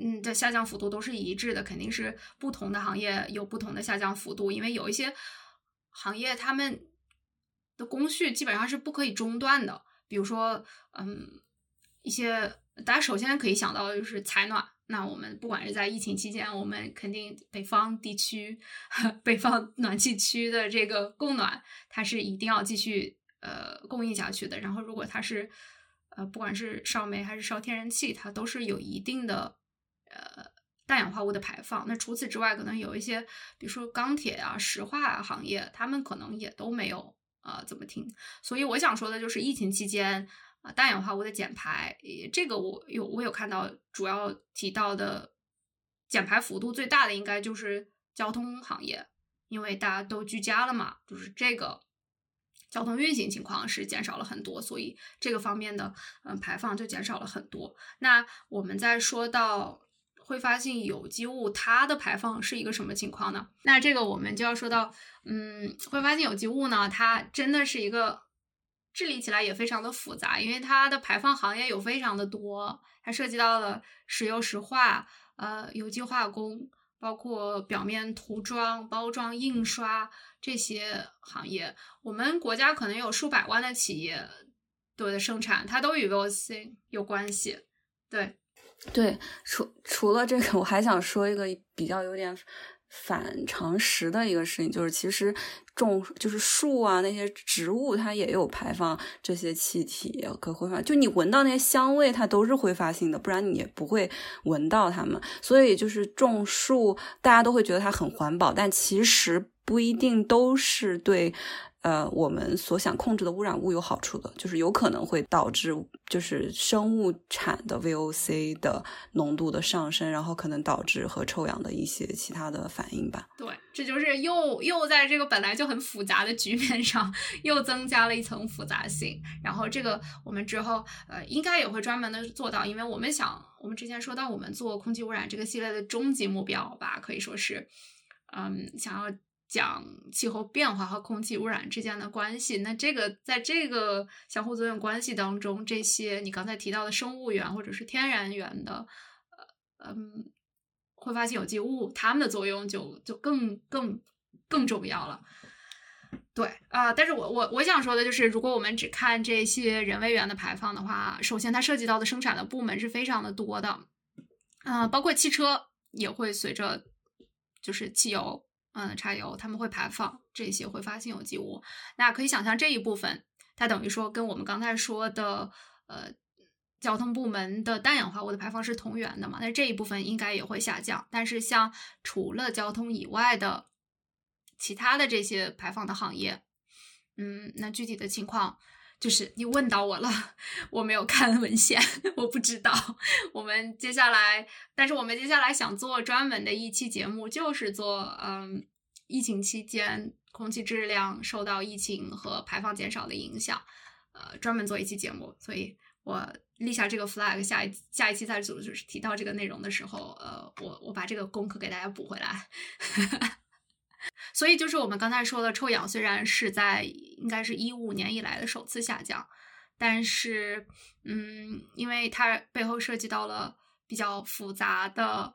嗯，的下降幅度都是一致的，肯定是不同的行业有不同的下降幅度，因为有一些行业他们的工序基本上是不可以中断的，比如说，嗯，一些大家首先可以想到的就是采暖，那我们不管是在疫情期间，我们肯定北方地区、(laughs) 北方暖气区的这个供暖，它是一定要继续。呃，供应下去的。然后，如果它是呃，不管是烧煤还是烧天然气，它都是有一定的呃氮氧化物的排放。那除此之外，可能有一些，比如说钢铁啊、石化行业，他们可能也都没有呃怎么听。所以我想说的就是，疫情期间啊，氮氧化物的减排，这个我有我有看到，主要提到的减排幅度最大的应该就是交通行业，因为大家都居家了嘛，就是这个。交通运行情况是减少了很多，所以这个方面的嗯排放就减少了很多。那我们再说到挥发性有机物，它的排放是一个什么情况呢？那这个我们就要说到，嗯，挥发性有机物呢，它真的是一个治理起来也非常的复杂，因为它的排放行业有非常的多，它涉及到了石油石化、呃有机化工。包括表面涂装、包装、印刷这些行业，我们国家可能有数百万的企业对的生产，它都与 VOC 有关系。对，对，除除了这个，我还想说一个比较有点。反常识的一个事情就是，其实种就是树啊，那些植物它也有排放这些气体，可挥发。就你闻到那些香味，它都是挥发性的，不然你也不会闻到它们。所以就是种树，大家都会觉得它很环保，但其实不一定都是对。呃，我们所想控制的污染物有好处的，就是有可能会导致就是生物产的 VOC 的浓度的上升，然后可能导致和臭氧的一些其他的反应吧。对，这就是又又在这个本来就很复杂的局面上又增加了一层复杂性。然后这个我们之后呃应该也会专门的做到，因为我们想，我们之前说到我们做空气污染这个系列的终极目标吧，可以说是嗯想要。讲气候变化和空气污染之间的关系，那这个在这个相互作用关系当中，这些你刚才提到的生物源或者是天然源的，呃，嗯，挥发性有机物，它们的作用就就更更更重要了。对啊，但是我我我想说的就是，如果我们只看这些人为源的排放的话，首先它涉及到的生产的部门是非常的多的，啊，包括汽车也会随着就是汽油。嗯，柴油他们会排放这些挥发性有机物，那可以想象这一部分，它等于说跟我们刚才说的，呃，交通部门的氮氧化物的排放是同源的嘛，那这一部分应该也会下降。但是像除了交通以外的其他的这些排放的行业，嗯，那具体的情况就是你问到我了，(laughs) 我没有看文献，(laughs) 我不知道。我们接下来，但是我们接下来想做专门的一期节目，就是做嗯，疫情期间空气质量受到疫情和排放减少的影响，呃，专门做一期节目，所以。我立下这个 flag，下一下一期再组就是提到这个内容的时候，呃，我我把这个功课给大家补回来。所以就是我们刚才说的，臭氧虽然是在应该是一五年以来的首次下降，但是嗯，因为它背后涉及到了比较复杂的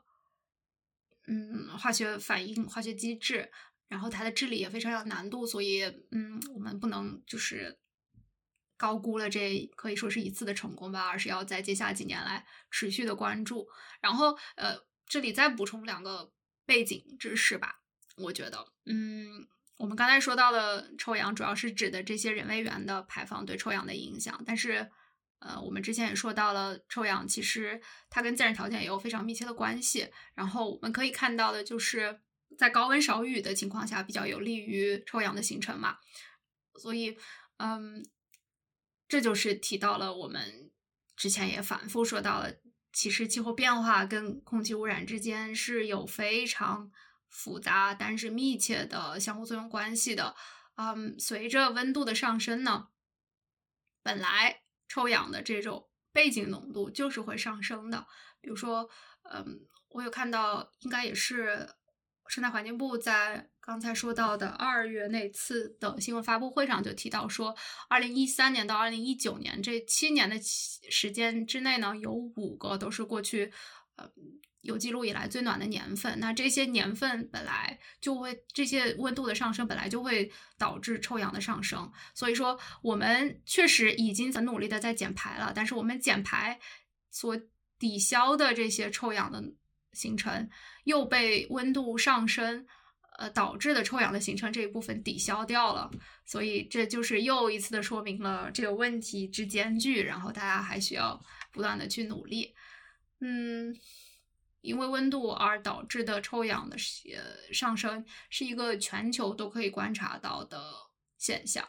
嗯化学反应、化学机制，然后它的治理也非常有难度，所以嗯，我们不能就是。高估了这可以说是一次的成功吧，而是要在接下几年来持续的关注。然后，呃，这里再补充两个背景知识吧。我觉得，嗯，我们刚才说到的臭氧主要是指的这些人为源的排放对臭氧的影响，但是，呃，我们之前也说到了，臭氧其实它跟自然条件也有非常密切的关系。然后我们可以看到的就是在高温少雨的情况下，比较有利于臭氧的形成嘛。所以，嗯。这就是提到了我们之前也反复说到了，其实气候变化跟空气污染之间是有非常复杂但是密切的相互作用关系的。嗯，随着温度的上升呢，本来臭氧的这种背景浓度就是会上升的。比如说，嗯，我有看到，应该也是。生态环境部在刚才说到的二月那次的新闻发布会上就提到说，二零一三年到二零一九年这七年的时间之内呢，有五个都是过去呃有记录以来最暖的年份。那这些年份本来就会这些温度的上升本来就会导致臭氧的上升，所以说我们确实已经很努力的在减排了，但是我们减排所抵消的这些臭氧的。形成又被温度上升，呃导致的臭氧的形成这一部分抵消掉了，所以这就是又一次的说明了这个问题之艰巨，然后大家还需要不断的去努力。嗯，因为温度而导致的臭氧的呃上升是一个全球都可以观察到的现象，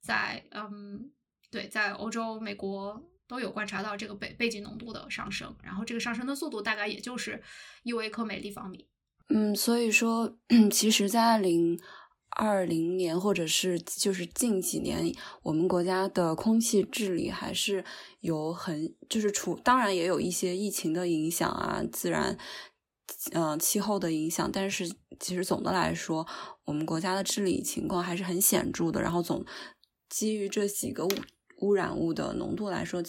在嗯对，在欧洲、美国。都有观察到这个背背景浓度的上升，然后这个上升的速度大概也就是一微克每立方米。嗯，所以说，(clears throat) 其实，在二零二零年或者是就是近几年，我们国家的空气治理还是有很就是除，当然也有一些疫情的影响啊，自然嗯气候的影响，但是其实总的来说，我们国家的治理情况还是很显著的。然后总基于这几个污。污染物的浓度来说，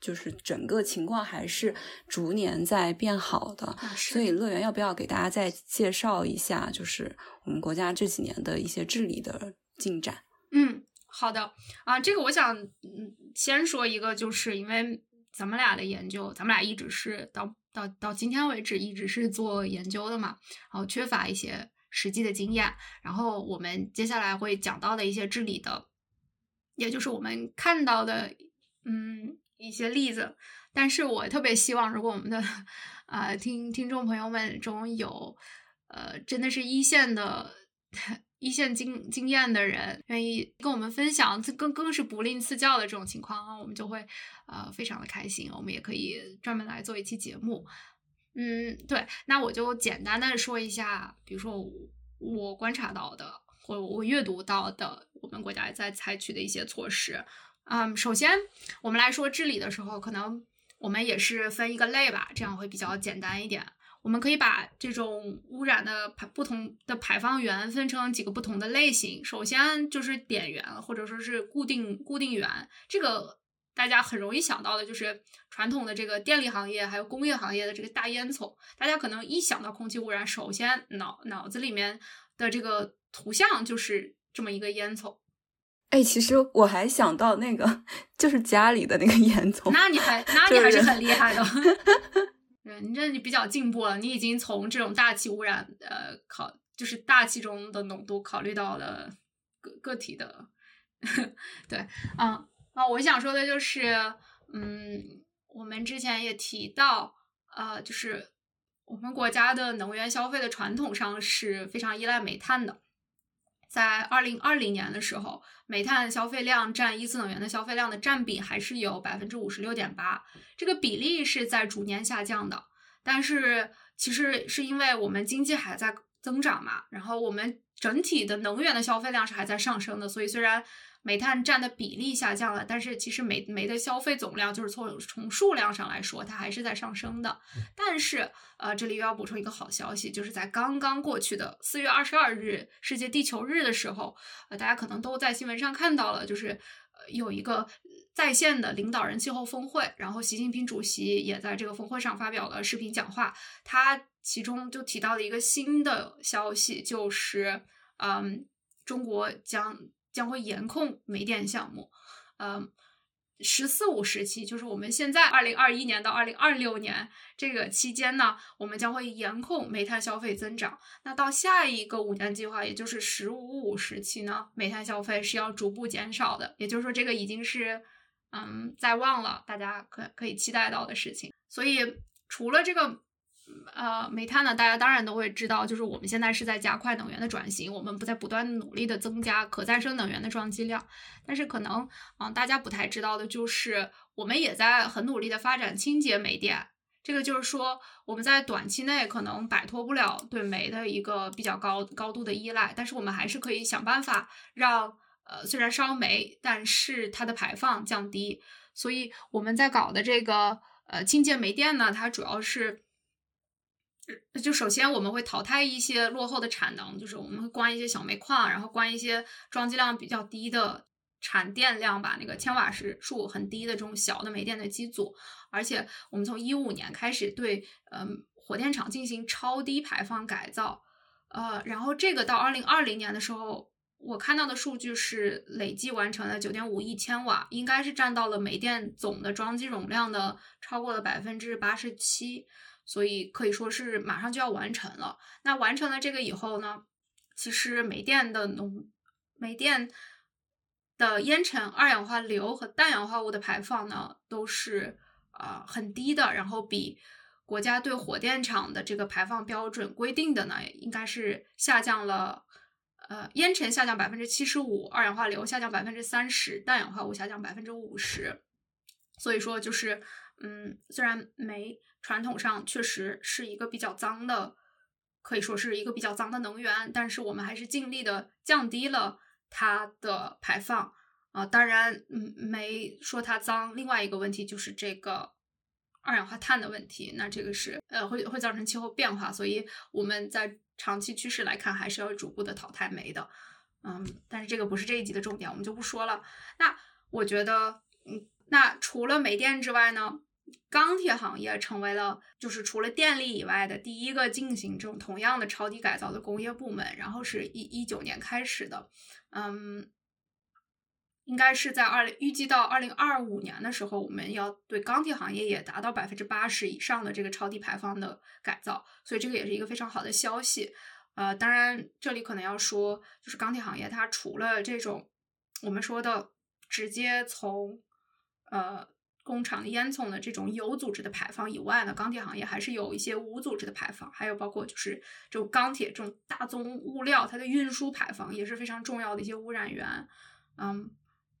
就是整个情况还是逐年在变好的。所以乐园要不要给大家再介绍一下，就是我们国家这几年的一些治理的进展？嗯，好的啊，这个我想嗯先说一个，就是因为咱们俩的研究，咱们俩一直是到到到今天为止一直是做研究的嘛，然后缺乏一些实际的经验，然后我们接下来会讲到的一些治理的。也就是我们看到的，嗯，一些例子。但是我特别希望，如果我们的啊听听众朋友们中有呃真的是一线的 (laughs) 一线经经验的人，愿意跟我们分享，更更是不吝赐教的这种情况啊，我们就会呃非常的开心。我们也可以专门来做一期节目。嗯，对，那我就简单的说一下，比如说我观察到的。或我阅读到的，我们国家在采取的一些措施，嗯，首先我们来说治理的时候，可能我们也是分一个类吧，这样会比较简单一点。我们可以把这种污染的排不同的排放源分成几个不同的类型。首先就是点源或者说是固定固定源，这个大家很容易想到的就是传统的这个电力行业还有工业行业的这个大烟囱。大家可能一想到空气污染，首先脑脑子里面的这个。图像就是这么一个烟囱，哎，其实我还想到那个，就是家里的那个烟囱。那你还，那你还是很厉害的。(laughs) 对，你这你比较进步了，你已经从这种大气污染，呃，考就是大气中的浓度考虑到了个个体的。(laughs) 对，啊啊，我想说的就是，嗯，我们之前也提到，呃，就是我们国家的能源消费的传统上是非常依赖煤炭的。在二零二零年的时候，煤炭消费量占一次能源的消费量的占比还是有百分之五十六点八，这个比例是在逐年下降的。但是其实是因为我们经济还在增长嘛，然后我们整体的能源的消费量是还在上升的，所以虽然。煤炭占的比例下降了，但是其实煤煤的消费总量就是从从数量上来说，它还是在上升的。但是，呃，这里又要补充一个好消息，就是在刚刚过去的四月二十二日世界地球日的时候，呃，大家可能都在新闻上看到了，就是呃有一个在线的领导人气候峰会，然后习近平主席也在这个峰会上发表了视频讲话，他其中就提到了一个新的消息，就是嗯，中国将。将会严控煤电项目，嗯，“十四五”时期，就是我们现在二零二一年到二零二六年这个期间呢，我们将会严控煤炭消费增长。那到下一个五年计划，也就是“十五五”时期呢，煤炭消费是要逐步减少的。也就是说，这个已经是嗯在望了，大家可可以期待到的事情。所以，除了这个。呃，煤炭呢，大家当然都会知道，就是我们现在是在加快能源的转型，我们不在不断努力的增加可再生能源的装机量。但是可能啊，大家不太知道的就是，我们也在很努力的发展清洁煤电。这个就是说，我们在短期内可能摆脱不了对煤的一个比较高高度的依赖，但是我们还是可以想办法让呃，虽然烧煤，但是它的排放降低。所以我们在搞的这个呃清洁煤电呢，它主要是。就首先我们会淘汰一些落后的产能，就是我们会关一些小煤矿，然后关一些装机量比较低的产电量吧，那个千瓦时数很低的这种小的煤电的机组。而且我们从一五年开始对嗯火电厂进行超低排放改造，呃，然后这个到二零二零年的时候，我看到的数据是累计完成了九点五亿千瓦，应该是占到了煤电总的装机容量的超过了百分之八十七。所以可以说是马上就要完成了。那完成了这个以后呢，其实煤电的农煤电的烟尘、二氧化硫和氮氧化物的排放呢，都是啊很低的。然后比国家对火电厂的这个排放标准规定的呢，应该是下降了。呃，烟尘下降百分之七十五，二氧化硫下降百分之三十，氮氧化物下降百分之五十。所以说就是，嗯，虽然煤。传统上确实是一个比较脏的，可以说是一个比较脏的能源，但是我们还是尽力的降低了它的排放啊。当然，嗯，没说它脏。另外一个问题就是这个二氧化碳的问题，那这个是呃会会造成气候变化，所以我们在长期趋势来看还是要逐步的淘汰煤的。嗯，但是这个不是这一集的重点，我们就不说了。那我觉得，嗯，那除了煤电之外呢？钢铁行业成为了就是除了电力以外的第一个进行这种同样的超低改造的工业部门，然后是一一九年开始的，嗯，应该是在二零预计到二零二五年的时候，我们要对钢铁行业也达到百分之八十以上的这个超低排放的改造，所以这个也是一个非常好的消息。呃，当然这里可能要说，就是钢铁行业它除了这种我们说的直接从呃。工厂烟囱的这种有组织的排放以外呢，钢铁行业还是有一些无组织的排放，还有包括就是这种钢铁这种大宗物料它的运输排放也是非常重要的一些污染源。嗯，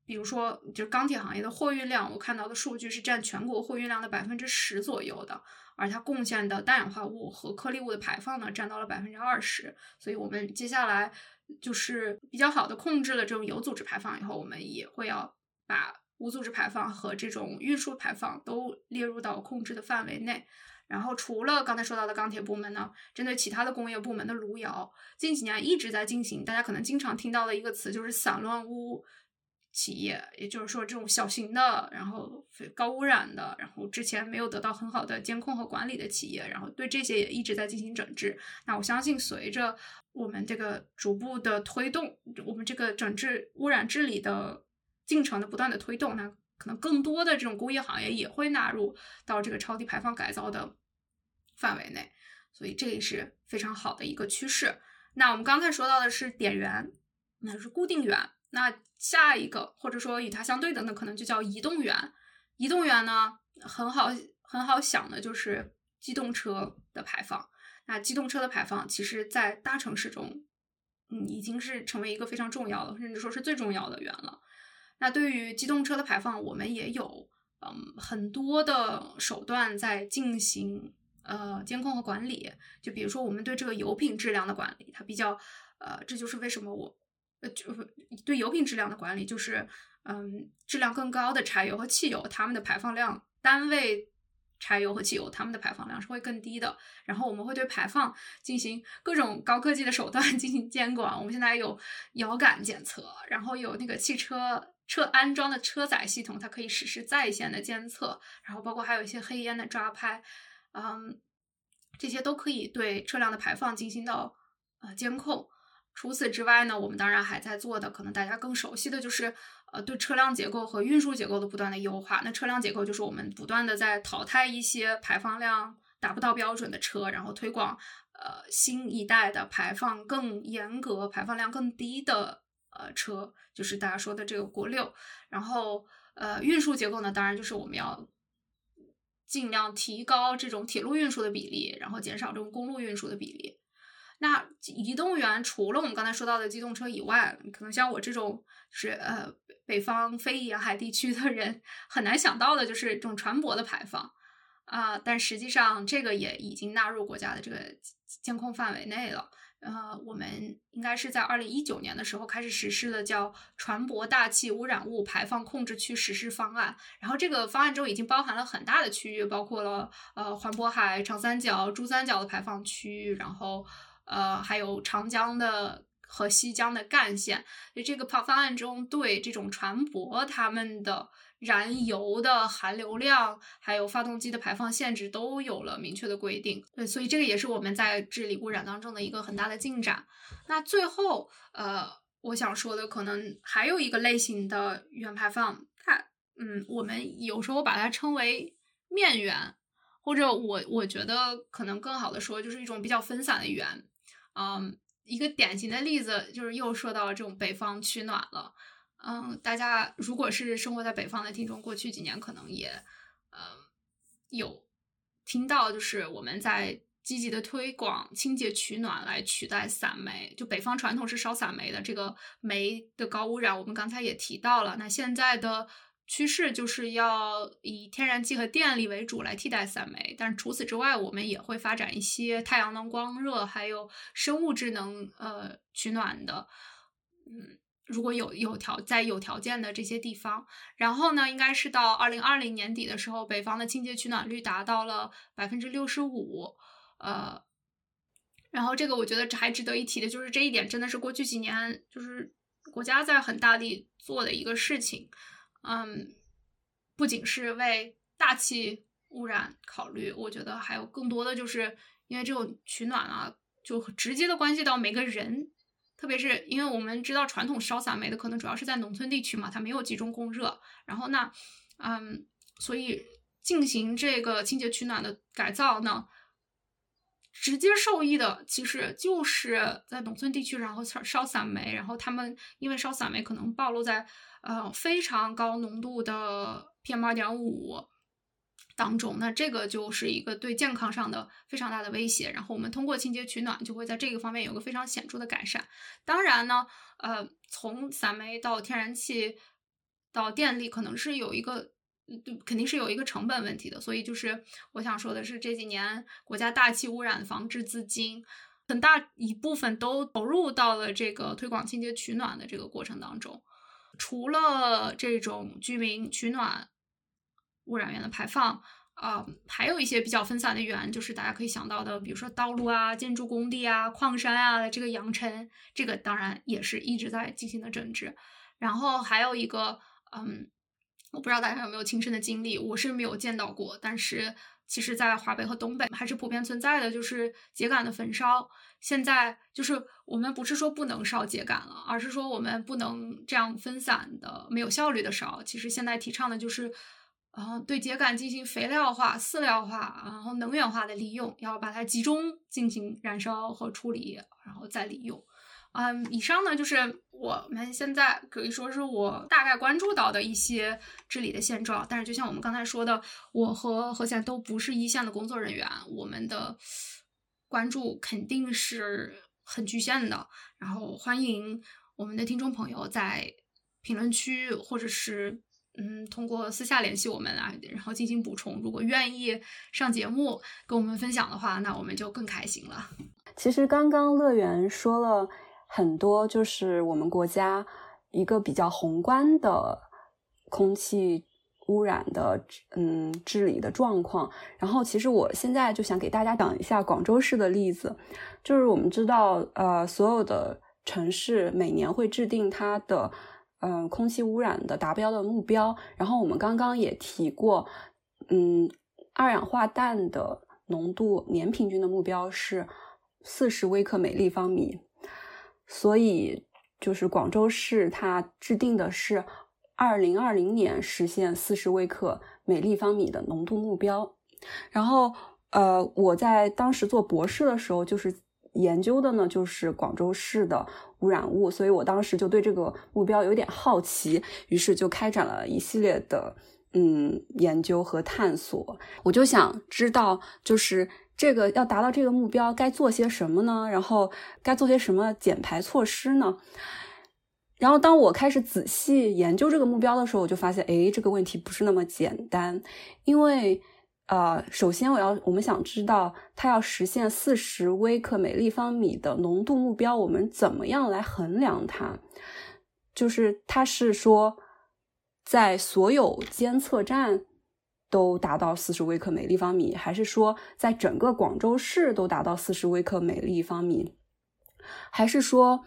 比如说就是钢铁行业的货运量，我看到的数据是占全国货运量的百分之十左右的，而它贡献的氮氧化物和颗粒物的排放呢，占到了百分之二十。所以我们接下来就是比较好的控制了这种有组织排放以后，我们也会要把。无组织排放和这种运输排放都列入到控制的范围内。然后，除了刚才说到的钢铁部门呢，针对其他的工业部门的炉窑，近几年一直在进行。大家可能经常听到的一个词就是散乱污企业，也就是说这种小型的，然后高污染的，然后之前没有得到很好的监控和管理的企业，然后对这些也一直在进行整治。那我相信，随着我们这个逐步的推动，我们这个整治污染治理的。进程的不断的推动，那可能更多的这种工业行业也会纳入到这个超低排放改造的范围内，所以这也是非常好的一个趋势。那我们刚才说到的是点源，那是固定源。那下一个或者说与它相对等的，可能就叫移动源。移动源呢，很好很好想的就是机动车的排放。那机动车的排放，其实在大城市中，嗯，已经是成为一个非常重要的，甚至说是最重要的源了。那对于机动车的排放，我们也有嗯很多的手段在进行呃监控和管理。就比如说，我们对这个油品质量的管理，它比较呃，这就是为什么我呃就对油品质量的管理，就是嗯质量更高的柴油和汽油，它们的排放量单位。柴油和汽油，它们的排放量是会更低的。然后我们会对排放进行各种高科技的手段 (laughs) 进行监管。我们现在有遥感检测，然后有那个汽车车安装的车载系统，它可以实时在线的监测。然后包括还有一些黑烟的抓拍，嗯，这些都可以对车辆的排放进行到呃监控。除此之外呢，我们当然还在做的，可能大家更熟悉的就是。呃，对车辆结构和运输结构的不断的优化，那车辆结构就是我们不断的在淘汰一些排放量达不到标准的车，然后推广呃新一代的排放更严格、排放量更低的呃车，就是大家说的这个国六。然后呃运输结构呢，当然就是我们要尽量提高这种铁路运输的比例，然后减少这种公路运输的比例。那移动源除了我们刚才说到的机动车以外，可能像我这种是呃北方非沿海地区的人很难想到的，就是这种船舶的排放啊。但实际上，这个也已经纳入国家的这个监控范围内了。呃，我们应该是在二零一九年的时候开始实施的叫《船舶大气污染物排放控制区实施方案》，然后这个方案中已经包含了很大的区域，包括了呃环渤海、长三角、珠三角的排放区域，然后。呃，还有长江的和西江的干线，就这个方方案中对这种船舶他们的燃油的含硫量，还有发动机的排放限制都有了明确的规定。对，所以这个也是我们在治理污染当中的一个很大的进展。那最后，呃，我想说的可能还有一个类型的原排放，它，嗯，我们有时候把它称为面源，或者我我觉得可能更好的说，就是一种比较分散的源。嗯，一个典型的例子就是又说到这种北方取暖了。嗯，大家如果是生活在北方的听众，过去几年可能也呃有听到，就是我们在积极的推广清洁取暖来取代散煤。就北方传统是烧散煤的，这个煤的高污染，我们刚才也提到了。那现在的。趋势就是要以天然气和电力为主来替代散煤，但是除此之外，我们也会发展一些太阳能光热，还有生物智能呃取暖的，嗯，如果有有条在有条件的这些地方，然后呢，应该是到二零二零年底的时候，北方的清洁取暖率达到了百分之六十五，呃，然后这个我觉得还值得一提的就是这一点真的是过去几年就是国家在很大力做的一个事情。嗯，不仅是为大气污染考虑，我觉得还有更多的，就是因为这种取暖啊，就直接的关系到每个人，特别是因为我们知道传统烧散煤的可能主要是在农村地区嘛，它没有集中供热，然后那，嗯，所以进行这个清洁取暖的改造呢，直接受益的其实就是在农村地区，然后烧烧散煤，然后他们因为烧散煤可能暴露在。呃，非常高浓度的 PM 二点五当中，那这个就是一个对健康上的非常大的威胁。然后我们通过清洁取暖，就会在这个方面有个非常显著的改善。当然呢，呃，从散煤到天然气到电力，可能是有一个，肯定是有一个成本问题的。所以就是我想说的是，这几年国家大气污染防治资金很大一部分都投入到了这个推广清洁取暖的这个过程当中。除了这种居民取暖污染源的排放，啊，还有一些比较分散的源，就是大家可以想到的，比如说道路啊、建筑工地啊、矿山啊，这个扬尘，这个当然也是一直在进行的整治。然后还有一个，嗯，我不知道大家有没有亲身的经历，我是没有见到过，但是其实，在华北和东北还是普遍存在的，就是秸秆的焚烧。现在就是我们不是说不能烧秸秆了，而是说我们不能这样分散的、没有效率的烧。其实现在提倡的就是，呃，对秸秆进行肥料化、饲料化，然后能源化的利用，要把它集中进行燃烧和处理，然后再利用。嗯，以上呢就是我们现在可以说是我大概关注到的一些治理的现状。但是就像我们刚才说的，我和何贤都不是一线的工作人员，我们的关注肯定是很局限的。然后欢迎我们的听众朋友在评论区或者是嗯通过私下联系我们啊，然后进行补充。如果愿意上节目跟我们分享的话，那我们就更开心了。其实刚刚乐园说了。很多就是我们国家一个比较宏观的空气污染的嗯治理的状况。然后，其实我现在就想给大家讲一下广州市的例子。就是我们知道，呃，所有的城市每年会制定它的嗯空气污染的达标的目标。然后我们刚刚也提过，嗯，二氧化氮的浓度年平均的目标是四十微克每立方米。所以，就是广州市它制定的是二零二零年实现四十微克每立方米的浓度目标。然后，呃，我在当时做博士的时候，就是研究的呢，就是广州市的污染物，所以我当时就对这个目标有点好奇，于是就开展了一系列的嗯研究和探索。我就想知道，就是。这个要达到这个目标，该做些什么呢？然后该做些什么减排措施呢？然后当我开始仔细研究这个目标的时候，我就发现，哎，这个问题不是那么简单。因为，呃，首先我要我们想知道，它要实现四十微克每立方米的浓度目标，我们怎么样来衡量它？就是它是说，在所有监测站。都达到四十微克每立方米，还是说在整个广州市都达到四十微克每立方米？还是说，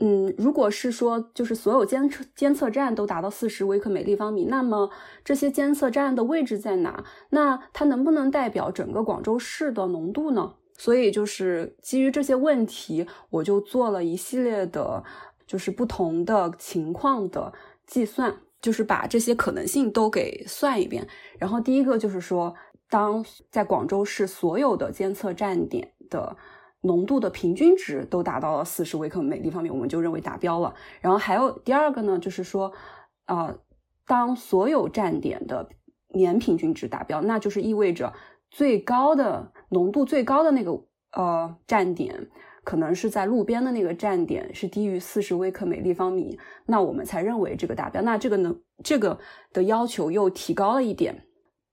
嗯，如果是说就是所有监测监测站都达到四十微克每立方米，那么这些监测站的位置在哪？那它能不能代表整个广州市的浓度呢？所以就是基于这些问题，我就做了一系列的，就是不同的情况的计算。就是把这些可能性都给算一遍，然后第一个就是说，当在广州市所有的监测站点的浓度的平均值都达到了四十微克每立方米，我们就认为达标了。然后还有第二个呢，就是说，呃，当所有站点的年平均值达标，那就是意味着最高的浓度最高的那个呃站点。可能是在路边的那个站点是低于四十微克每立方米，那我们才认为这个达标。那这个呢，这个的要求又提高了一点。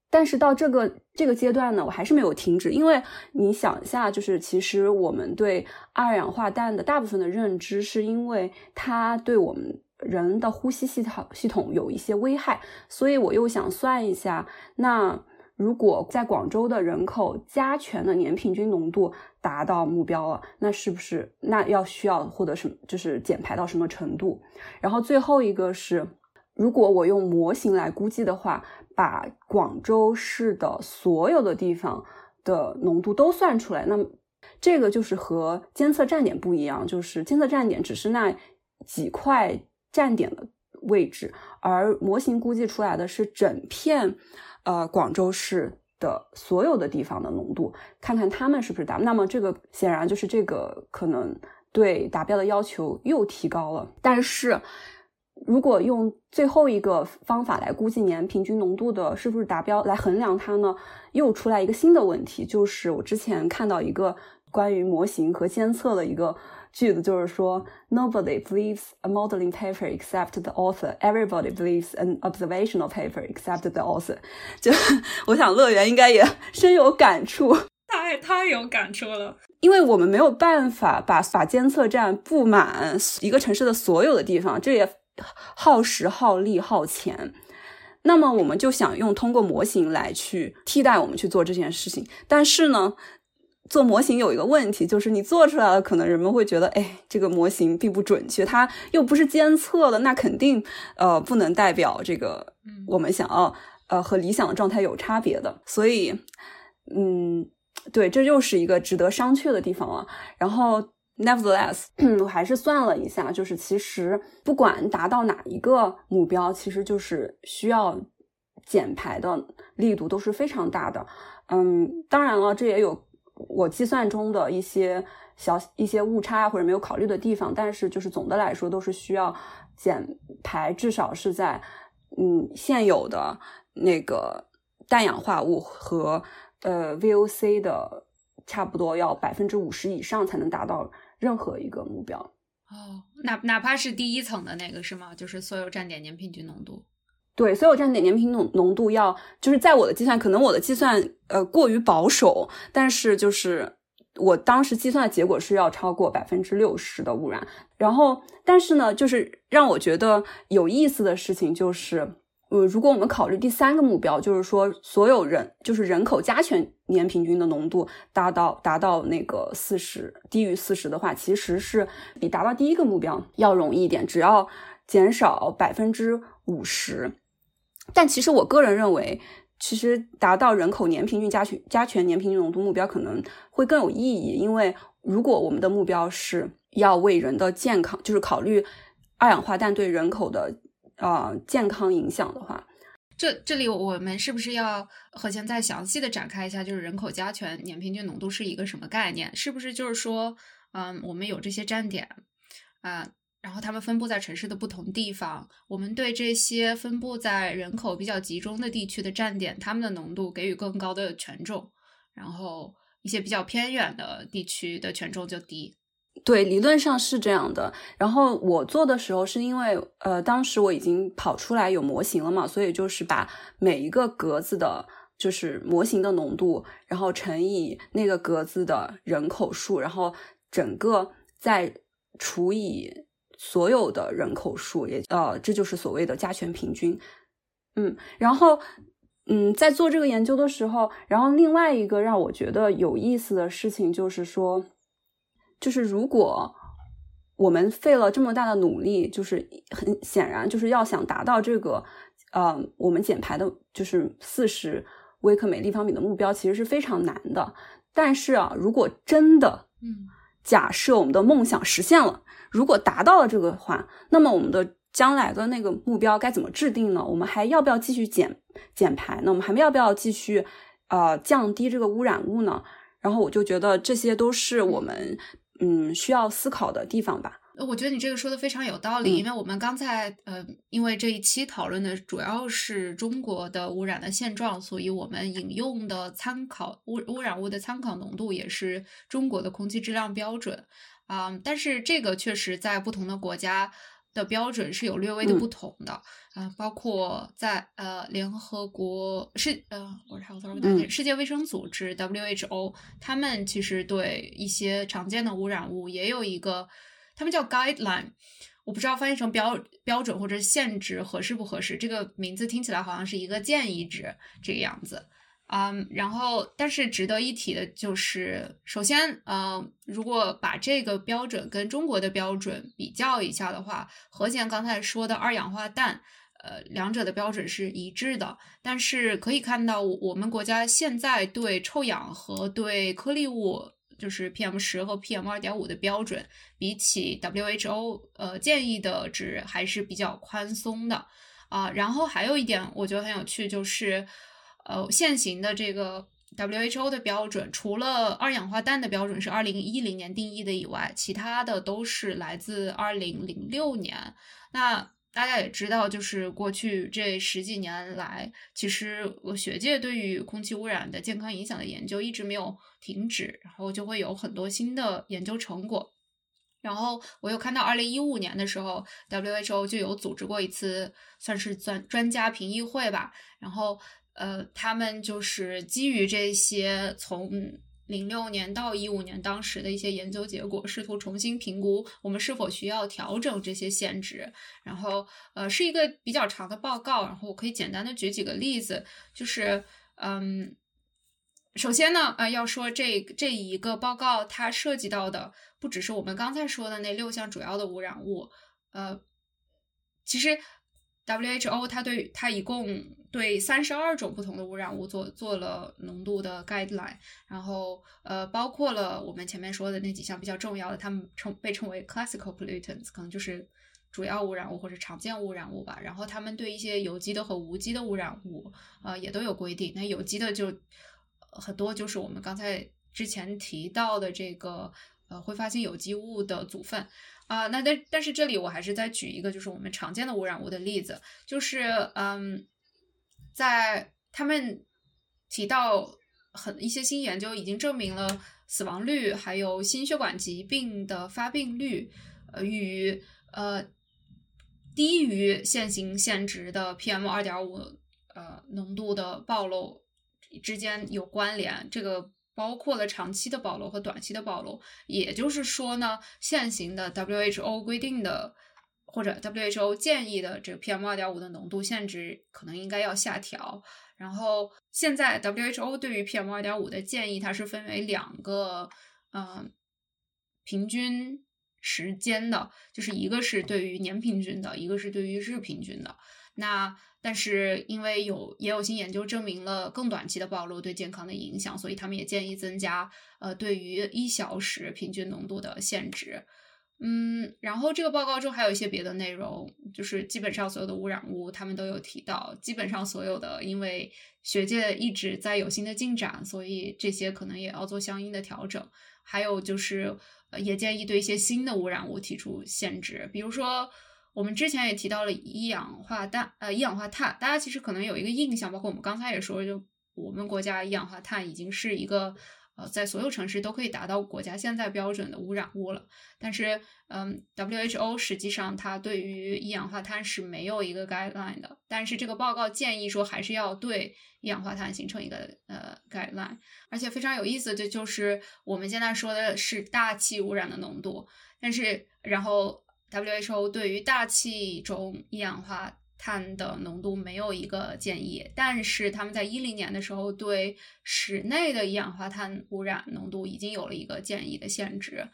但是到这个这个阶段呢，我还是没有停止，因为你想一下，就是其实我们对二氧化氮的大部分的认知，是因为它对我们人的呼吸系统系统有一些危害，所以我又想算一下那。如果在广州的人口加权的年平均浓度达到目标了，那是不是那要需要获得什么？就是减排到什么程度？然后最后一个是，如果我用模型来估计的话，把广州市的所有的地方的浓度都算出来，那么这个就是和监测站点不一样，就是监测站点只是那几块站点的位置，而模型估计出来的是整片。呃，广州市的所有的地方的浓度，看看他们是不是达。那么这个显然就是这个可能对达标的要求又提高了。但是如果用最后一个方法来估计年平均浓度的是不是达标来衡量它呢，又出来一个新的问题，就是我之前看到一个关于模型和监测的一个。句子就是说，Nobody believes a modeling paper except the author. Everybody believes an observational paper except the author. 就我想乐园应该也深有感触，太太有感触了。因为我们没有办法把把监测站布满一个城市的所有的地方，这也耗时、耗力、耗钱。那么我们就想用通过模型来去替代我们去做这件事情，但是呢？做模型有一个问题，就是你做出来了，可能人们会觉得，哎，这个模型并不准确，它又不是监测的，那肯定呃不能代表这个我们想要呃和理想的状态有差别的。所以，嗯，对，这又是一个值得商榷的地方了。然后，nevertheless，(clears throat) 我还是算了一下，就是其实不管达到哪一个目标，其实就是需要减排的力度都是非常大的。嗯，当然了，这也有。我计算中的一些小一些误差或者没有考虑的地方，但是就是总的来说都是需要减排，至少是在嗯现有的那个氮氧化物和呃 VOC 的差不多要百分之五十以上才能达到任何一个目标。哦，哪哪怕是第一层的那个是吗？就是所有站点年平均浓度。对，所有站点年平均浓浓度要就是在我的计算，可能我的计算呃过于保守，但是就是我当时计算的结果是要超过百分之六十的污染。然后，但是呢，就是让我觉得有意思的事情就是，呃，如果我们考虑第三个目标，就是说所有人就是人口加权年平均的浓度达到达到那个四十低于四十的话，其实是比达到第一个目标要容易一点，只要减少百分之五十。但其实我个人认为，其实达到人口年平均加权加权年平均浓度目标可能会更有意义，因为如果我们的目标是要为人的健康，就是考虑二氧化碳对人口的啊健康影响的话，这这里我们是不是要和现再详细的展开一下，就是人口加权年平均浓度是一个什么概念？是不是就是说，嗯，我们有这些站点啊？然后他们分布在城市的不同地方，我们对这些分布在人口比较集中的地区的站点，他们的浓度给予更高的权重，然后一些比较偏远的地区的权重就低。对，理论上是这样的。然后我做的时候是因为，呃，当时我已经跑出来有模型了嘛，所以就是把每一个格子的，就是模型的浓度，然后乘以那个格子的人口数，然后整个再除以。所有的人口数也呃，这就是所谓的加权平均，嗯，然后嗯，在做这个研究的时候，然后另外一个让我觉得有意思的事情就是说，就是如果我们费了这么大的努力，就是很显然就是要想达到这个呃，我们减排的就是四十微克每立方米的目标，其实是非常难的。但是啊，如果真的，嗯，假设我们的梦想实现了。如果达到了这个话，那么我们的将来的那个目标该怎么制定呢？我们还要不要继续减减排呢？我们还要不要继续呃降低这个污染物呢？然后我就觉得这些都是我们嗯需要思考的地方吧。我觉得你这个说的非常有道理，因为我们刚才呃因为这一期讨论的主要是中国的污染的现状，所以我们引用的参考污污染物的参考浓度也是中国的空气质量标准。啊，但是这个确实在不同的国家的标准是有略微的不同的啊，包括在呃联合国世呃我还有多少个世界卫生组织 WHO，他们其实对一些常见的污染物也有一个，他们叫 guideline，我不知道翻译成标标准或者限制合适不合适，这个名字听起来好像是一个建议值这个样子。嗯，然后，但是值得一提的就是，首先，嗯，如果把这个标准跟中国的标准比较一下的话，何贤刚才说的二氧化氮，呃，两者的标准是一致的。但是可以看到，我们国家现在对臭氧和对颗粒物，就是 PM 十和 PM 二点五的标准，比起 WHO 呃建议的值还是比较宽松的啊。然后还有一点，我觉得很有趣，就是。呃，现行的这个 WHO 的标准，除了二氧化氮的标准是二零一零年定义的以外，其他的都是来自二零零六年。那大家也知道，就是过去这十几年来，其实我学界对于空气污染的健康影响的研究一直没有停止，然后就会有很多新的研究成果。然后我又看到二零一五年的时候，WHO 就有组织过一次，算是专专家评议会吧，然后。呃，他们就是基于这些从零六年到一五年当时的一些研究结果，试图重新评估我们是否需要调整这些限值。然后，呃，是一个比较长的报告。然后我可以简单的举几个例子，就是，嗯，首先呢，呃，要说这这一个报告它涉及到的不只是我们刚才说的那六项主要的污染物，呃，其实。WHO 它对它一共对三十二种不同的污染物做做了浓度的 guideline，然后呃包括了我们前面说的那几项比较重要的，他们称被称为 classical pollutants，可能就是主要污染物或者常见污染物吧。然后他们对一些有机的和无机的污染物，呃也都有规定。那有机的就很多就是我们刚才之前提到的这个呃挥发性有机物的组分啊。那但但是这里我还是再举一个就是我们常见的污染物的例子，就是嗯，在他们提到很一些新研究已经证明了死亡率还有心血管疾病的发病率呃与呃低于现行限值的 PM 二点五呃浓度的暴露。之间有关联，这个包括了长期的暴露和短期的暴露。也就是说呢，现行的 WHO 规定的或者 WHO 建议的这个 PM 二点五的浓度限值可能应该要下调。然后现在 WHO 对于 PM 二点五的建议，它是分为两个嗯平均时间的，就是一个是对于年平均的，一个是对于日平均的。那但是因为有也有新研究证明了更短期的暴露对健康的影响，所以他们也建议增加呃对于一小时平均浓度的限值。嗯，然后这个报告中还有一些别的内容，就是基本上所有的污染物他们都有提到，基本上所有的因为学界一直在有新的进展，所以这些可能也要做相应的调整。还有就是也建议对一些新的污染物提出限制，比如说。我们之前也提到了一氧化氮，呃，一氧化碳，大家其实可能有一个印象，包括我们刚才也说，就我们国家一氧化碳已经是一个，呃，在所有城市都可以达到国家现在标准的污染物了。但是，嗯，WHO 实际上它对于一氧化碳是没有一个 guideline 的，但是这个报告建议说还是要对一氧化碳形成一个呃 guideline，而且非常有意思的就是我们现在说的是大气污染的浓度，但是然后。WHO 对于大气中一氧化碳的浓度没有一个建议，但是他们在一零年的时候对室内的一氧化碳污染浓度已经有了一个建议的限制。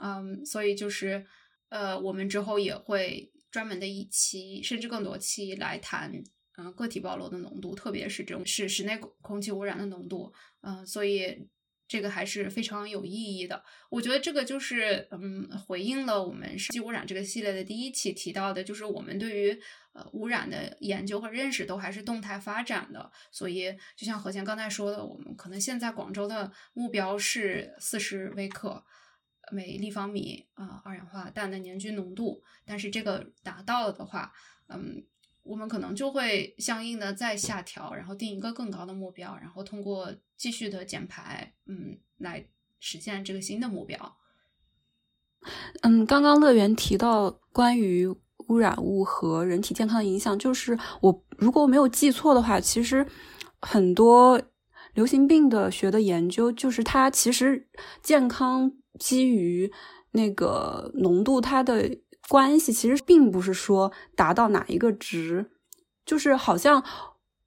嗯，所以就是呃，我们之后也会专门的一期，甚至更多期来谈嗯个体暴露的浓度，特别是这种是室内空气污染的浓度。嗯，所以。这个还是非常有意义的，我觉得这个就是嗯，回应了我们世纪污染这个系列的第一期提到的，就是我们对于呃污染的研究和认识都还是动态发展的。所以就像何贤刚才说的，我们可能现在广州的目标是四十微克每立方米啊二氧化氮的年均浓度，但是这个达到了的话，嗯。我们可能就会相应的再下调，然后定一个更高的目标，然后通过继续的减排，嗯，来实现这个新的目标。嗯，刚刚乐园提到关于污染物和人体健康的影响，就是我如果我没有记错的话，其实很多流行病的学的研究，就是它其实健康基于那个浓度，它的。关系其实并不是说达到哪一个值，就是好像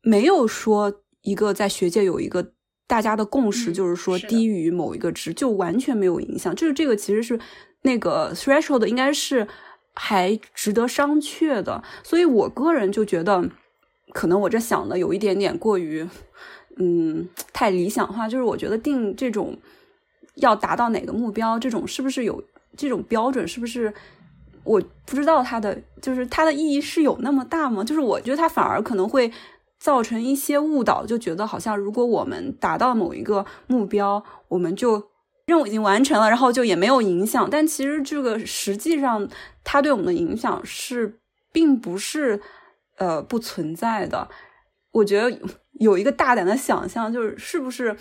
没有说一个在学界有一个大家的共识，就是说低于某一个值就完全没有影响。就是这个其实是那个 threshold 应该是还值得商榷的。所以我个人就觉得，可能我这想的有一点点过于，嗯，太理想化。就是我觉得定这种要达到哪个目标，这种是不是有这种标准，是不是？我不知道它的就是它的意义是有那么大吗？就是我觉得它反而可能会造成一些误导，就觉得好像如果我们达到某一个目标，我们就任务已经完成了，然后就也没有影响。但其实这个实际上它对我们的影响是并不是呃不存在的。我觉得有一个大胆的想象，就是是不是？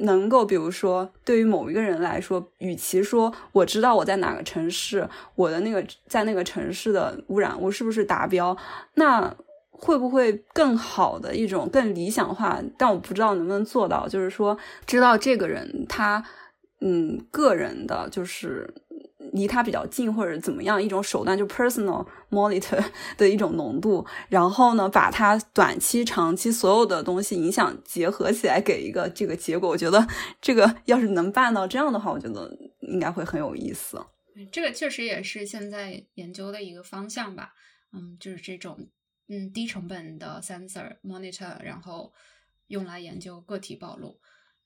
能够，比如说，对于某一个人来说，与其说我知道我在哪个城市，我的那个在那个城市的污染物是不是达标，那会不会更好的一种更理想化？但我不知道能不能做到，就是说，知道这个人他，嗯，个人的，就是。离它比较近或者怎么样一种手段，就 personal monitor (laughs) 的一种浓度，然后呢，把它短期、长期所有的东西影响结合起来，给一个这个结果。我觉得这个要是能办到这样的话，我觉得应该会很有意思。这个确实也是现在研究的一个方向吧。嗯，就是这种嗯低成本的 sensor monitor，然后用来研究个体暴露。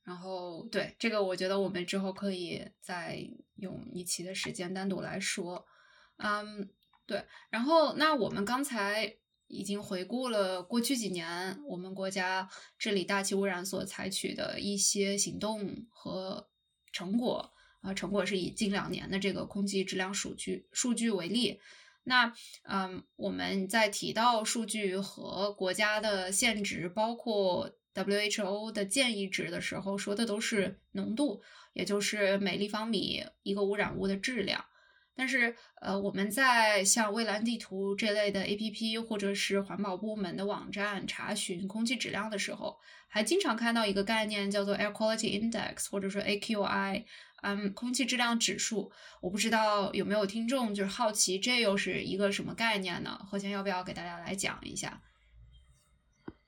然后，对这个，我觉得我们之后可以再用一期的时间单独来说。嗯，对。然后，那我们刚才已经回顾了过去几年我们国家治理大气污染所采取的一些行动和成果。啊，成果是以近两年的这个空气质量数据数据为例。那嗯，我们在提到数据和国家的限值，包括 WHO 的建议值的时候，说的都是浓度，也就是每立方米一个污染物的质量。但是，呃，我们在像蔚蓝地图这类的 APP 或者是环保部门的网站查询空气质量的时候，还经常看到一个概念叫做 Air Quality Index，或者说 AQI，嗯，空气质量指数。我不知道有没有听众就是好奇这又是一个什么概念呢？何先要不要给大家来讲一下？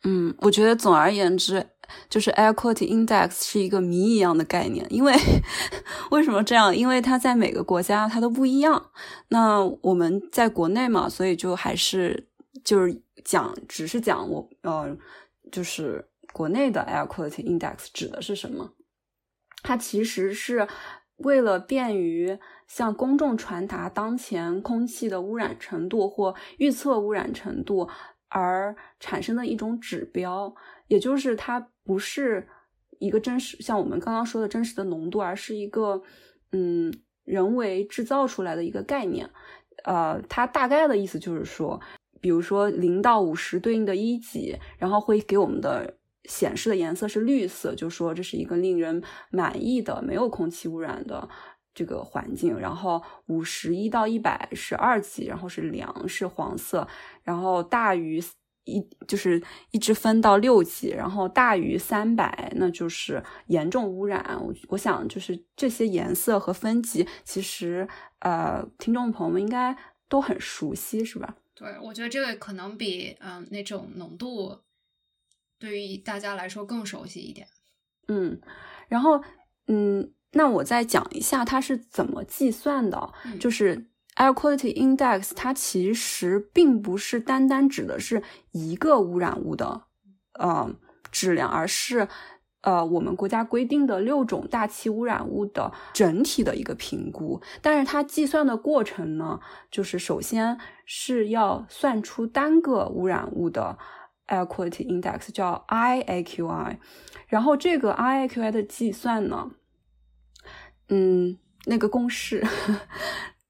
嗯，我觉得总而言之。就是 air quality index 是一个谜一样的概念，因为 (laughs) 为什么这样？因为它在每个国家它都不一样。那我们在国内嘛，所以就还是就是讲，只是讲我呃，就是国内的 air quality index 指的是什么？它其实是为了便于向公众传达当前空气的污染程度或预测污染程度而产生的一种指标，也就是它。不是一个真实，像我们刚刚说的真实的浓度，而是一个嗯人为制造出来的一个概念。呃，它大概的意思就是说，比如说零到五十对应的一级，然后会给我们的显示的颜色是绿色，就说这是一个令人满意的、没有空气污染的这个环境。然后五十一到一百是二级，然后是良是黄色，然后大于。一就是一直分到六级，然后大于三百，那就是严重污染。我我想就是这些颜色和分级，其实呃，听众朋友们应该都很熟悉，是吧？对，我觉得这个可能比嗯那种浓度对于大家来说更熟悉一点。嗯，然后嗯，那我再讲一下它是怎么计算的，就是。Air quality index 它其实并不是单单指的是一个污染物的呃质量，而是呃我们国家规定的六种大气污染物的整体的一个评估。但是它计算的过程呢，就是首先是要算出单个污染物的 air quality index，叫 IAQI。然后这个 IAQI 的计算呢，嗯，那个公式。(laughs)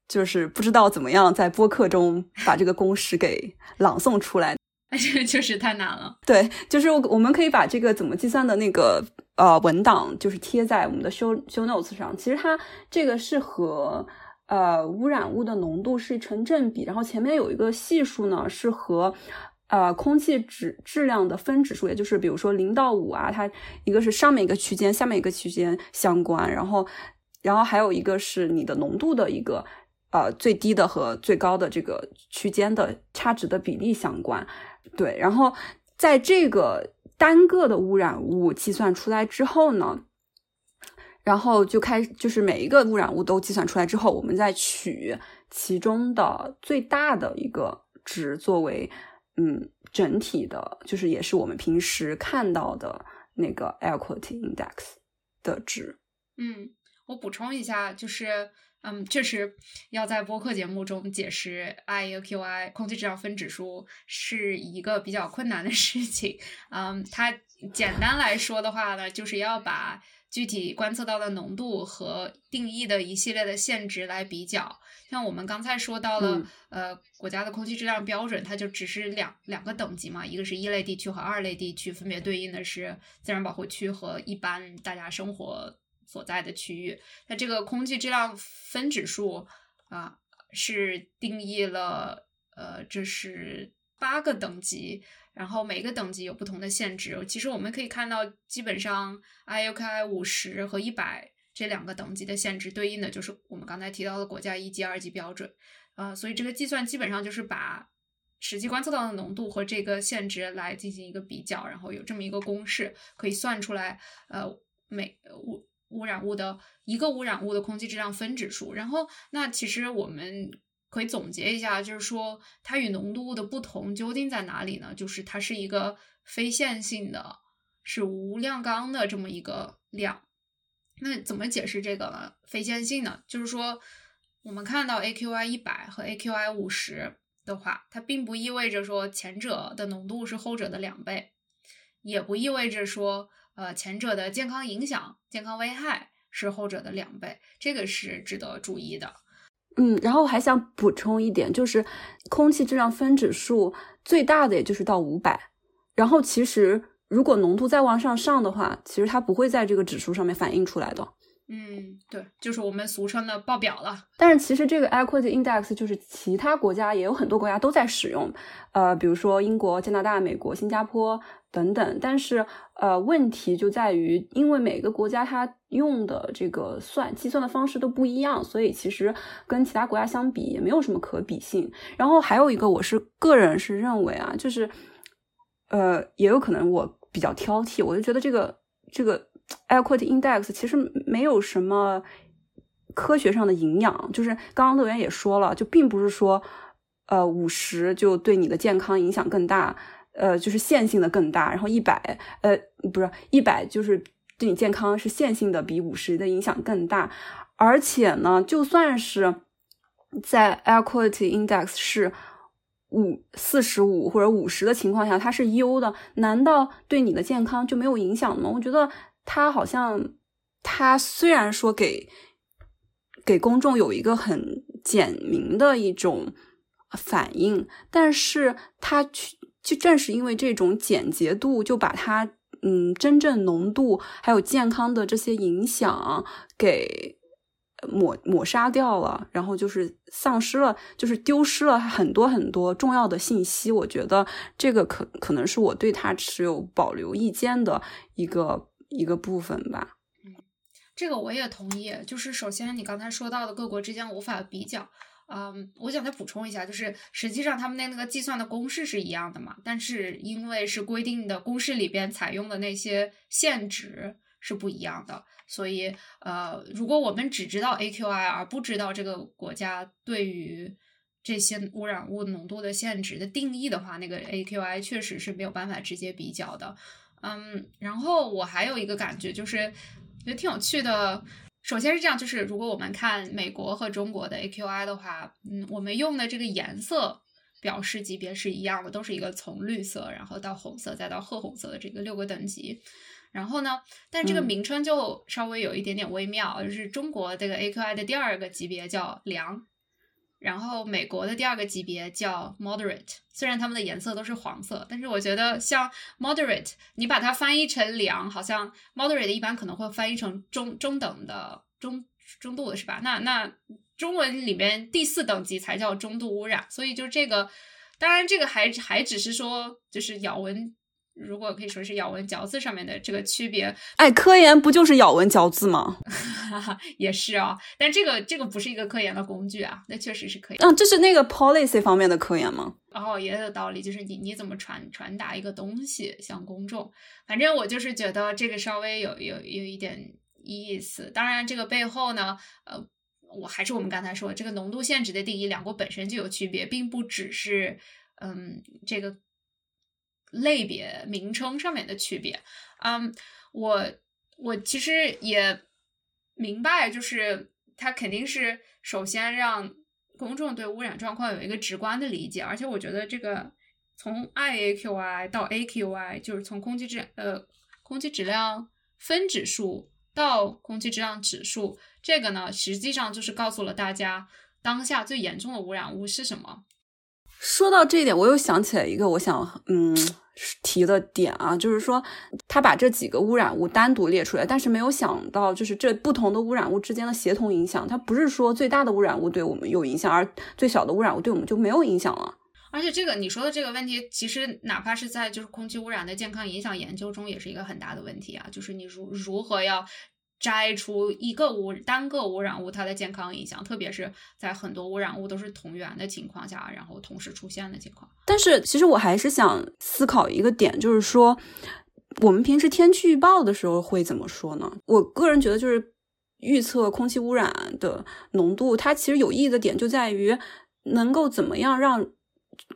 就是不知道怎么样在播客中把这个公式给朗诵出来，那这个确实太难了。对，就是我们可以把这个怎么计算的那个呃文档，就是贴在我们的 show show notes 上。其实它这个是和呃污染物的浓度是成正比，然后前面有一个系数呢是和呃空气质质量的分指数，也就是比如说零到五啊，它一个是上面一个区间，下面一个区间相关，然后然后还有一个是你的浓度的一个。呃，最低的和最高的这个区间的差值的比例相关，对。然后在这个单个的污染物计算出来之后呢，然后就开就是每一个污染物都计算出来之后，我们再取其中的最大的一个值作为嗯整体的，就是也是我们平时看到的那个 air quality index 的值。嗯，我补充一下，就是。嗯，确实要在播客节目中解释 IAQI 空气质量分指数是一个比较困难的 (laughs) 事情。嗯，它简单来说的话呢，就是要把具体观测到的浓度和定义的一系列的限值来比较。像我们刚才说到了，呃，国家的空气质量标准，它就只是两两个等级嘛，一个是一类地区和二类地区，分别对应的是自然保护区和一般大家生活。所在的区域，那这个空气质量分指数啊，是定义了呃，这是八个等级，然后每个等级有不同的限值。其实我们可以看到，基本上 IUKI 五十和一百这两个等级的限值对应的就是我们刚才提到的国家一级、二级标准啊，所以这个计算基本上就是把实际观测到的浓度和这个限值来进行一个比较，然后有这么一个公式可以算出来，呃，每五。污染物的一个污染物的空气质量分指数，然后那其实我们可以总结一下，就是说它与浓度的不同究竟在哪里呢？就是它是一个非线性的，是无量纲的这么一个量。那怎么解释这个非线性呢？就是说我们看到 AQI 一百和 AQI 五十的话，它并不意味着说前者的浓度是后者的两倍，也不意味着说。呃，前者的健康影响、健康危害是后者的两倍，这个是值得注意的。嗯，然后还想补充一点，就是空气质量分指数最大的也就是到五百，然后其实如果浓度再往上上的话，其实它不会在这个指数上面反映出来的。嗯，对，就是我们俗称的报表了。但是其实这个 Equity Index 就是其他国家也有很多国家都在使用，呃，比如说英国、加拿大、美国、新加坡等等。但是呃，问题就在于，因为每个国家它用的这个算计算的方式都不一样，所以其实跟其他国家相比也没有什么可比性。然后还有一个，我是个人是认为啊，就是呃，也有可能我比较挑剔，我就觉得这个这个。Air quality index 其实没有什么科学上的营养，就是刚刚乐园也说了，就并不是说，呃，五十就对你的健康影响更大，呃，就是线性的更大，然后一百，呃，不是一百，就是对你健康是线性的比五十的影响更大，而且呢，就算是在 Air quality index 是五四十五或者五十的情况下，它是优的，难道对你的健康就没有影响吗？我觉得。他好像，他虽然说给给公众有一个很简明的一种反应，但是他去就正是因为这种简洁度，就把它嗯真正浓度还有健康的这些影响给抹抹杀掉了，然后就是丧失了，就是丢失了很多很多重要的信息。我觉得这个可可能是我对他持有保留意见的一个。一个部分吧，嗯，这个我也同意。就是首先你刚才说到的各国之间无法比较，嗯，我想再补充一下，就是实际上他们那那个计算的公式是一样的嘛，但是因为是规定的公式里边采用的那些限值是不一样的，所以呃，如果我们只知道 AQI 而不知道这个国家对于这些污染物浓度的限值的定义的话，那个 AQI 确实是没有办法直接比较的。嗯，然后我还有一个感觉，就是觉得挺有趣的。首先是这样，就是如果我们看美国和中国的 AQI 的话，嗯，我们用的这个颜色表示级别是一样的，都是一个从绿色，然后到红色，再到褐红色的这个六个等级。然后呢，但这个名称就稍微有一点点微妙，就是中国这个 AQI 的第二个级别叫良。然后美国的第二个级别叫 moderate，虽然它们的颜色都是黄色，但是我觉得像 moderate，你把它翻译成良，好像 moderate 一般可能会翻译成中中等的中中度的是吧？那那中文里面第四等级才叫中度污染，所以就这个，当然这个还还只是说就是咬文。如果可以说是咬文嚼字上面的这个区别，哎，科研不就是咬文嚼字吗？(laughs) 也是啊，但这个这个不是一个科研的工具啊，那确实是可以。嗯，这是那个 policy 方面的科研吗？哦，也有道理，就是你你怎么传传达一个东西向公众，反正我就是觉得这个稍微有有有一点意思。当然，这个背后呢，呃，我还是我们刚才说的这个浓度限值的定义，两国本身就有区别，并不只是嗯这个。类别名称上面的区别，嗯，我我其实也明白，就是它肯定是首先让公众对污染状况有一个直观的理解，而且我觉得这个从 IAQI 到 AQI，就是从空气质呃空气质量分指数到空气质量指数，这个呢实际上就是告诉了大家当下最严重的污染物是什么。说到这一点，我又想起来一个我想嗯提的点啊，就是说他把这几个污染物单独列出来，但是没有想到就是这不同的污染物之间的协同影响。它不是说最大的污染物对我们有影响，而最小的污染物对我们就没有影响了。而且这个你说的这个问题，其实哪怕是在就是空气污染的健康影响研究中，也是一个很大的问题啊，就是你如如何要。摘出一个污单个污染物它的健康影响，特别是在很多污染物都是同源的情况下，然后同时出现的情况。但是其实我还是想思考一个点，就是说我们平时天气预报的时候会怎么说呢？我个人觉得，就是预测空气污染的浓度，它其实有意义的点就在于能够怎么样让。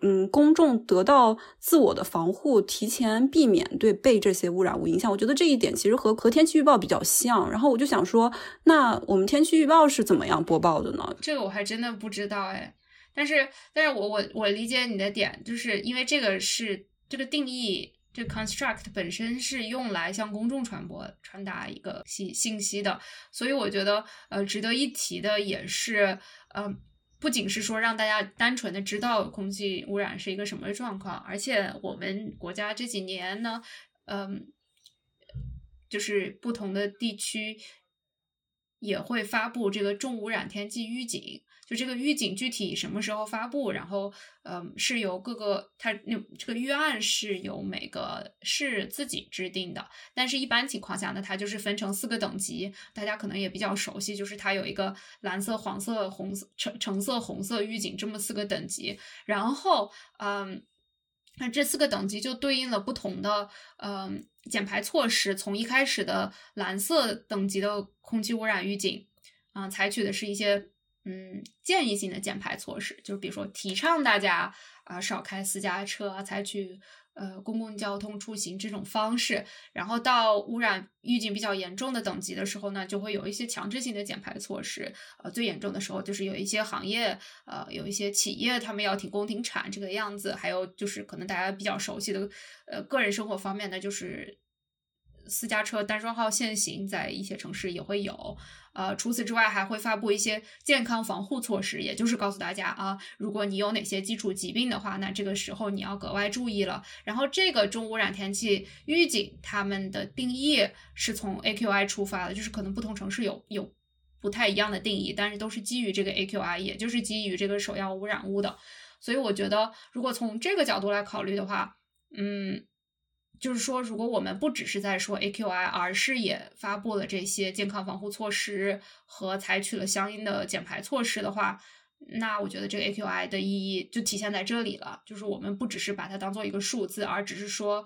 嗯，公众得到自我的防护，提前避免对被这些污染物影响。我觉得这一点其实和和天气预报比较像。然后我就想说，那我们天气预报是怎么样播报的呢？这个我还真的不知道哎。但是，但是我我我理解你的点，就是因为这个是这个定义这 construct 本身是用来向公众传播、传达一个信信息的，所以我觉得，呃，值得一提的也是，呃，不仅是说让大家单纯的知道空气污染是一个什么状况，而且我们国家这几年呢，嗯，就是不同的地区也会发布这个重污染天气预警。就这个预警具体什么时候发布，然后，嗯，是由各个它那这个预案是由每个市自己制定的，但是一般情况下呢，它就是分成四个等级，大家可能也比较熟悉，就是它有一个蓝色、黄色、红色、橙橙色、红色预警这么四个等级，然后，嗯，那这四个等级就对应了不同的，嗯，减排措施，从一开始的蓝色等级的空气污染预警，啊，采取的是一些。嗯，建议性的减排措施，就是比如说提倡大家啊少开私家车，采取呃公共交通出行这种方式。然后到污染预警比较严重的等级的时候呢，就会有一些强制性的减排措施。呃，最严重的时候就是有一些行业，呃，有一些企业他们要停工停产这个样子。还有就是可能大家比较熟悉的，呃，个人生活方面的就是。私家车单双号限行，在一些城市也会有。呃，除此之外，还会发布一些健康防护措施，也就是告诉大家啊，如果你有哪些基础疾病的话，那这个时候你要格外注意了。然后，这个重污染天气预警，他们的定义是从 AQI 出发的，就是可能不同城市有有不太一样的定义，但是都是基于这个 AQI，也就是基于这个首要污染物的。所以，我觉得如果从这个角度来考虑的话，嗯。就是说，如果我们不只是在说 AQI，而是也发布了这些健康防护措施和采取了相应的减排措施的话，那我觉得这个 AQI 的意义就体现在这里了。就是我们不只是把它当做一个数字，而只是说，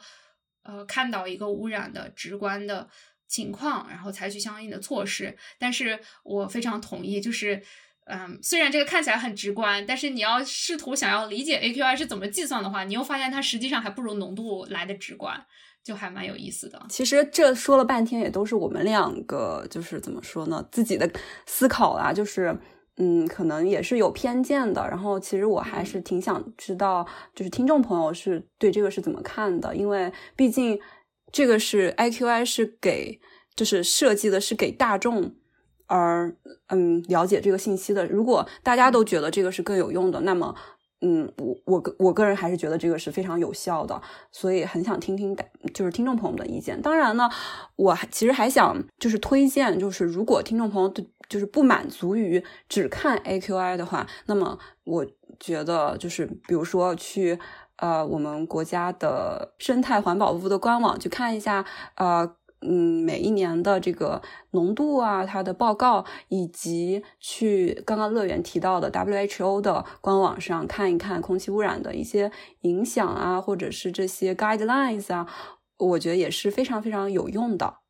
呃，看到一个污染的直观的情况，然后采取相应的措施。但是我非常同意，就是。嗯，虽然这个看起来很直观，但是你要试图想要理解 AQI 是怎么计算的话，你又发现它实际上还不如浓度来的直观，就还蛮有意思的。其实这说了半天，也都是我们两个就是怎么说呢，自己的思考啊，就是嗯，可能也是有偏见的。然后其实我还是挺想知道，就是听众朋友是对这个是怎么看的，因为毕竟这个是 AQI 是给就是设计的是给大众。而嗯，了解这个信息的，如果大家都觉得这个是更有用的，那么嗯，我我个我个人还是觉得这个是非常有效的，所以很想听听就是听众朋友们的意见。当然呢，我还其实还想就是推荐，就是如果听众朋友就是不满足于只看 AQI 的话，那么我觉得就是比如说去呃我们国家的生态环保部的官网去看一下呃。嗯，每一年的这个浓度啊，它的报告，以及去刚刚乐园提到的 WHO 的官网上看一看空气污染的一些影响啊，或者是这些 guidelines 啊，我觉得也是非常非常有用的。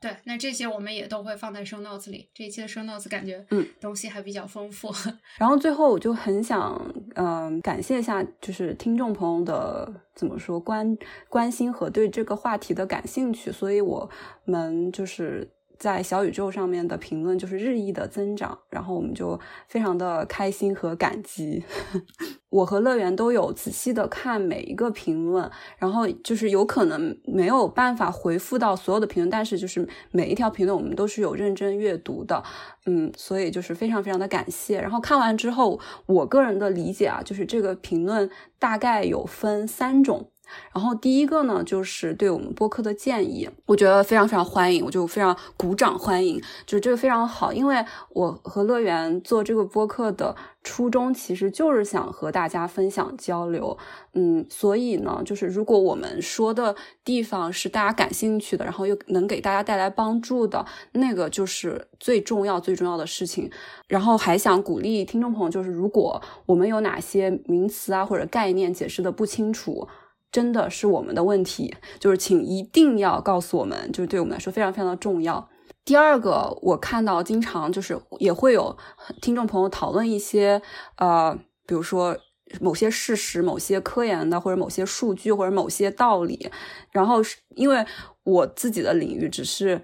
对，那这些我们也都会放在 show notes 里。这一期的 show notes 感觉，嗯，东西还比较丰富。(laughs) 然后最后我就很想，嗯，感谢一下，就是听众朋友的怎么说关关心和对这个话题的感兴趣，所以我们就是。在小宇宙上面的评论就是日益的增长，然后我们就非常的开心和感激。(laughs) 我和乐园都有仔细的看每一个评论，然后就是有可能没有办法回复到所有的评论，但是就是每一条评论我们都是有认真阅读的，嗯，所以就是非常非常的感谢。然后看完之后，我个人的理解啊，就是这个评论大概有分三种。然后第一个呢，就是对我们播客的建议，我觉得非常非常欢迎，我就非常鼓掌欢迎，就是这个非常好，因为我和乐园做这个播客的初衷其实就是想和大家分享交流，嗯，所以呢，就是如果我们说的地方是大家感兴趣的，然后又能给大家带来帮助的，那个就是最重要最重要的事情。然后还想鼓励听众朋友，就是如果我们有哪些名词啊或者概念解释的不清楚。真的是我们的问题，就是请一定要告诉我们，就是对我们来说非常非常的重要。第二个，我看到经常就是也会有听众朋友讨论一些呃，比如说某些事实、某些科研的或者某些数据或者某些道理，然后是因为我自己的领域只是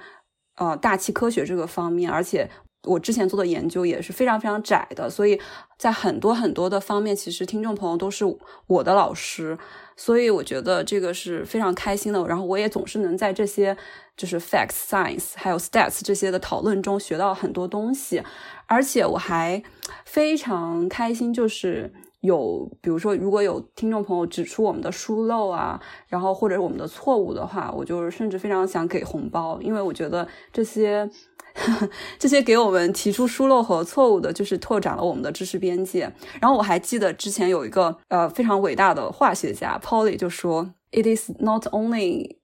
呃大气科学这个方面，而且。我之前做的研究也是非常非常窄的，所以在很多很多的方面，其实听众朋友都是我的老师，所以我觉得这个是非常开心的。然后我也总是能在这些就是 facts、science 还有 stats 这些的讨论中学到很多东西，而且我还非常开心，就是有比如说如果有听众朋友指出我们的疏漏啊，然后或者我们的错误的话，我就是甚至非常想给红包，因为我觉得这些。(laughs) 这些给我们提出疏漏和错误的，就是拓展了我们的知识边界。然后我还记得之前有一个呃非常伟大的化学家 Pauli 就说：“It is not only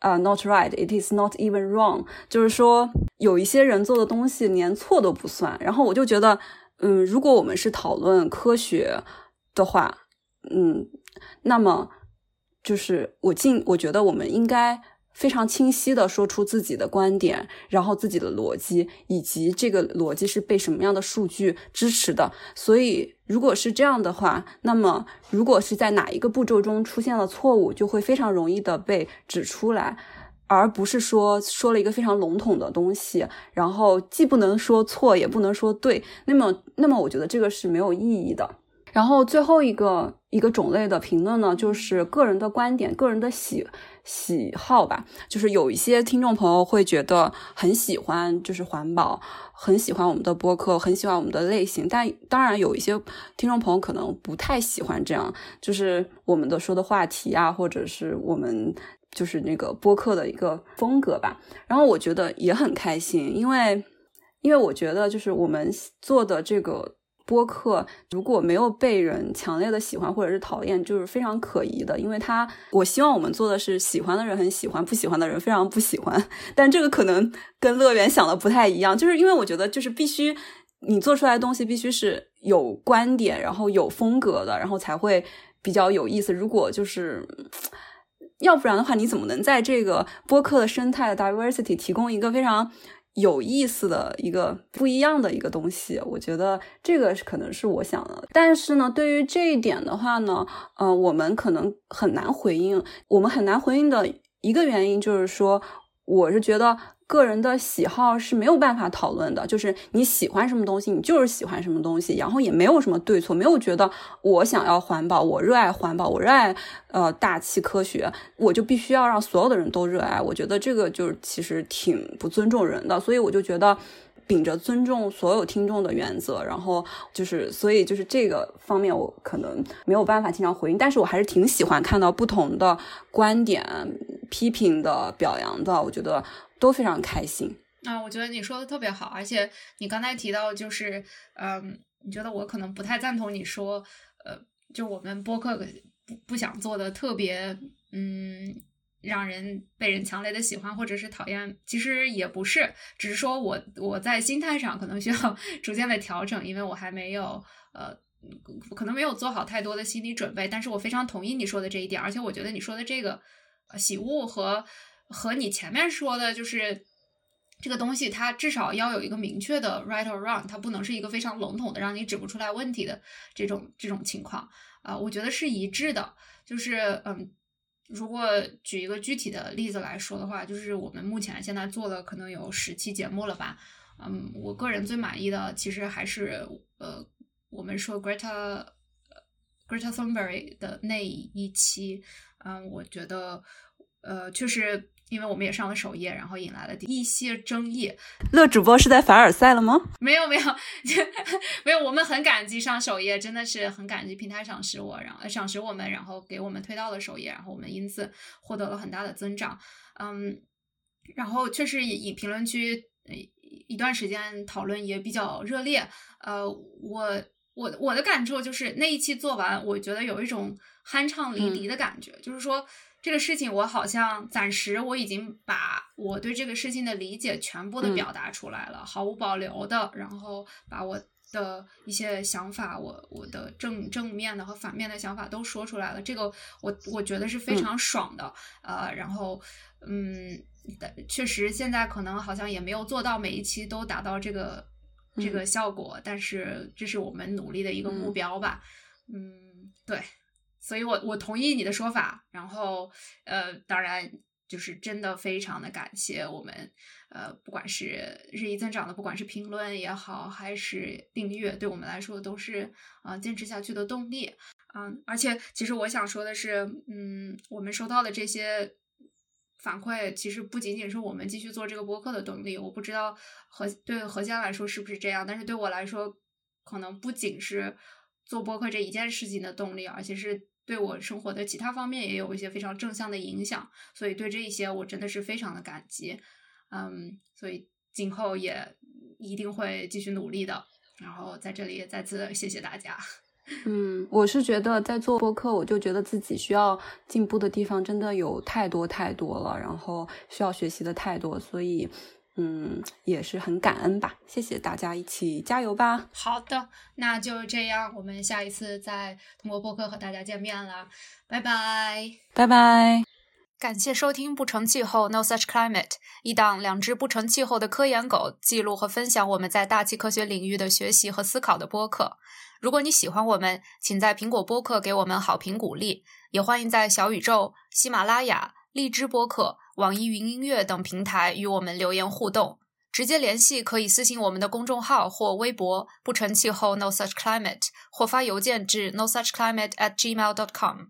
啊 not right, it is not even wrong。”就是说有一些人做的东西连错都不算。然后我就觉得，嗯，如果我们是讨论科学的话，嗯，那么就是我尽我觉得我们应该。非常清晰的说出自己的观点，然后自己的逻辑，以及这个逻辑是被什么样的数据支持的。所以，如果是这样的话，那么如果是在哪一个步骤中出现了错误，就会非常容易的被指出来，而不是说说了一个非常笼统的东西，然后既不能说错，也不能说对。那么，那么我觉得这个是没有意义的。然后最后一个一个种类的评论呢，就是个人的观点、个人的喜喜好吧。就是有一些听众朋友会觉得很喜欢，就是环保，很喜欢我们的播客，很喜欢我们的类型。但当然有一些听众朋友可能不太喜欢这样，就是我们的说的话题啊，或者是我们就是那个播客的一个风格吧。然后我觉得也很开心，因为因为我觉得就是我们做的这个。播客如果没有被人强烈的喜欢或者是讨厌，就是非常可疑的。因为他，我希望我们做的是喜欢的人很喜欢，不喜欢的人非常不喜欢。(laughs) 但这个可能跟乐园想的不太一样，就是因为我觉得就是必须你做出来的东西必须是有观点，然后有风格的，然后才会比较有意思。如果就是要不然的话，你怎么能在这个播客的生态的 diversity 提供一个非常？有意思的一个不一样的一个东西，我觉得这个是可能是我想的。但是呢，对于这一点的话呢，呃，我们可能很难回应。我们很难回应的一个原因就是说，我是觉得。个人的喜好是没有办法讨论的，就是你喜欢什么东西，你就是喜欢什么东西，然后也没有什么对错，没有觉得我想要环保，我热爱环保，我热爱呃大气科学，我就必须要让所有的人都热爱。我觉得这个就是其实挺不尊重人的，所以我就觉得秉着尊重所有听众的原则，然后就是所以就是这个方面我可能没有办法经常回应，但是我还是挺喜欢看到不同的观点、批评的、表扬的，我觉得。都非常开心啊！我觉得你说的特别好，而且你刚才提到就是，嗯，你觉得我可能不太赞同你说，呃，就我们播客不不想做的特别，嗯，让人被人强烈的喜欢或者是讨厌，其实也不是，只是说我我在心态上可能需要 (laughs) 逐渐的调整，因为我还没有，呃，可能没有做好太多的心理准备。但是我非常同意你说的这一点，而且我觉得你说的这个喜恶和。和你前面说的，就是这个东西，它至少要有一个明确的 right or wrong，它不能是一个非常笼统的，让你指不出来问题的这种这种情况啊，我觉得是一致的。就是嗯，如果举一个具体的例子来说的话，就是我们目前现在做了可能有十期节目了吧，嗯，我个人最满意的其实还是呃，我们说 Greta Greta Thunberg 的那一期，嗯，我觉得呃，确实。因为我们也上了首页，然后引来了一些争议。乐主播是在凡尔赛了吗？没有没有 (laughs) 没有，我们很感激上首页，真的是很感激平台赏识我，然后赏识我们，然后给我们推到了首页，然后我们因此获得了很大的增长。嗯，然后确实以评论区一段时间讨论也比较热烈。呃，我我我的感受就是那一期做完，我觉得有一种酣畅淋漓的感觉，就是说。这个事情我好像暂时我已经把我对这个事情的理解全部的表达出来了，毫无保留的，然后把我的一些想法，我我的正正面的和反面的想法都说出来了。这个我我觉得是非常爽的，呃，然后嗯，确实现在可能好像也没有做到每一期都达到这个这个效果，但是这是我们努力的一个目标吧。嗯，对。所以，我我同意你的说法。然后，呃，当然，就是真的非常的感谢我们，呃，不管是日益增长的，不管是评论也好，还是订阅，对我们来说都是啊坚持下去的动力。嗯，而且其实我想说的是，嗯，我们收到的这些反馈，其实不仅仅是我们继续做这个播客的动力。我不知道何对何坚来说是不是这样，但是对我来说，可能不仅是做播客这一件事情的动力，而且是对我生活的其他方面也有一些非常正向的影响。所以对这一些，我真的是非常的感激。嗯，所以今后也一定会继续努力的。然后在这里也再次谢谢大家。(laughs) 嗯，我是觉得在做播客，我就觉得自己需要进步的地方真的有太多太多了，然后需要学习的太多，所以嗯，也是很感恩吧。谢谢大家，一起加油吧。好的，那就这样，我们下一次再通过播客和大家见面了，拜拜，拜拜。感谢收听《不成气候 No Such Climate》，一档两只不成气候的科研狗记录和分享我们在大气科学领域的学习和思考的播客。如果你喜欢我们，请在苹果播客给我们好评鼓励，也欢迎在小宇宙、喜马拉雅、荔枝播客、网易云音乐等平台与我们留言互动。直接联系可以私信我们的公众号或微博“不成气候 No Such Climate”，或发邮件至 No Such Climate at gmail dot com。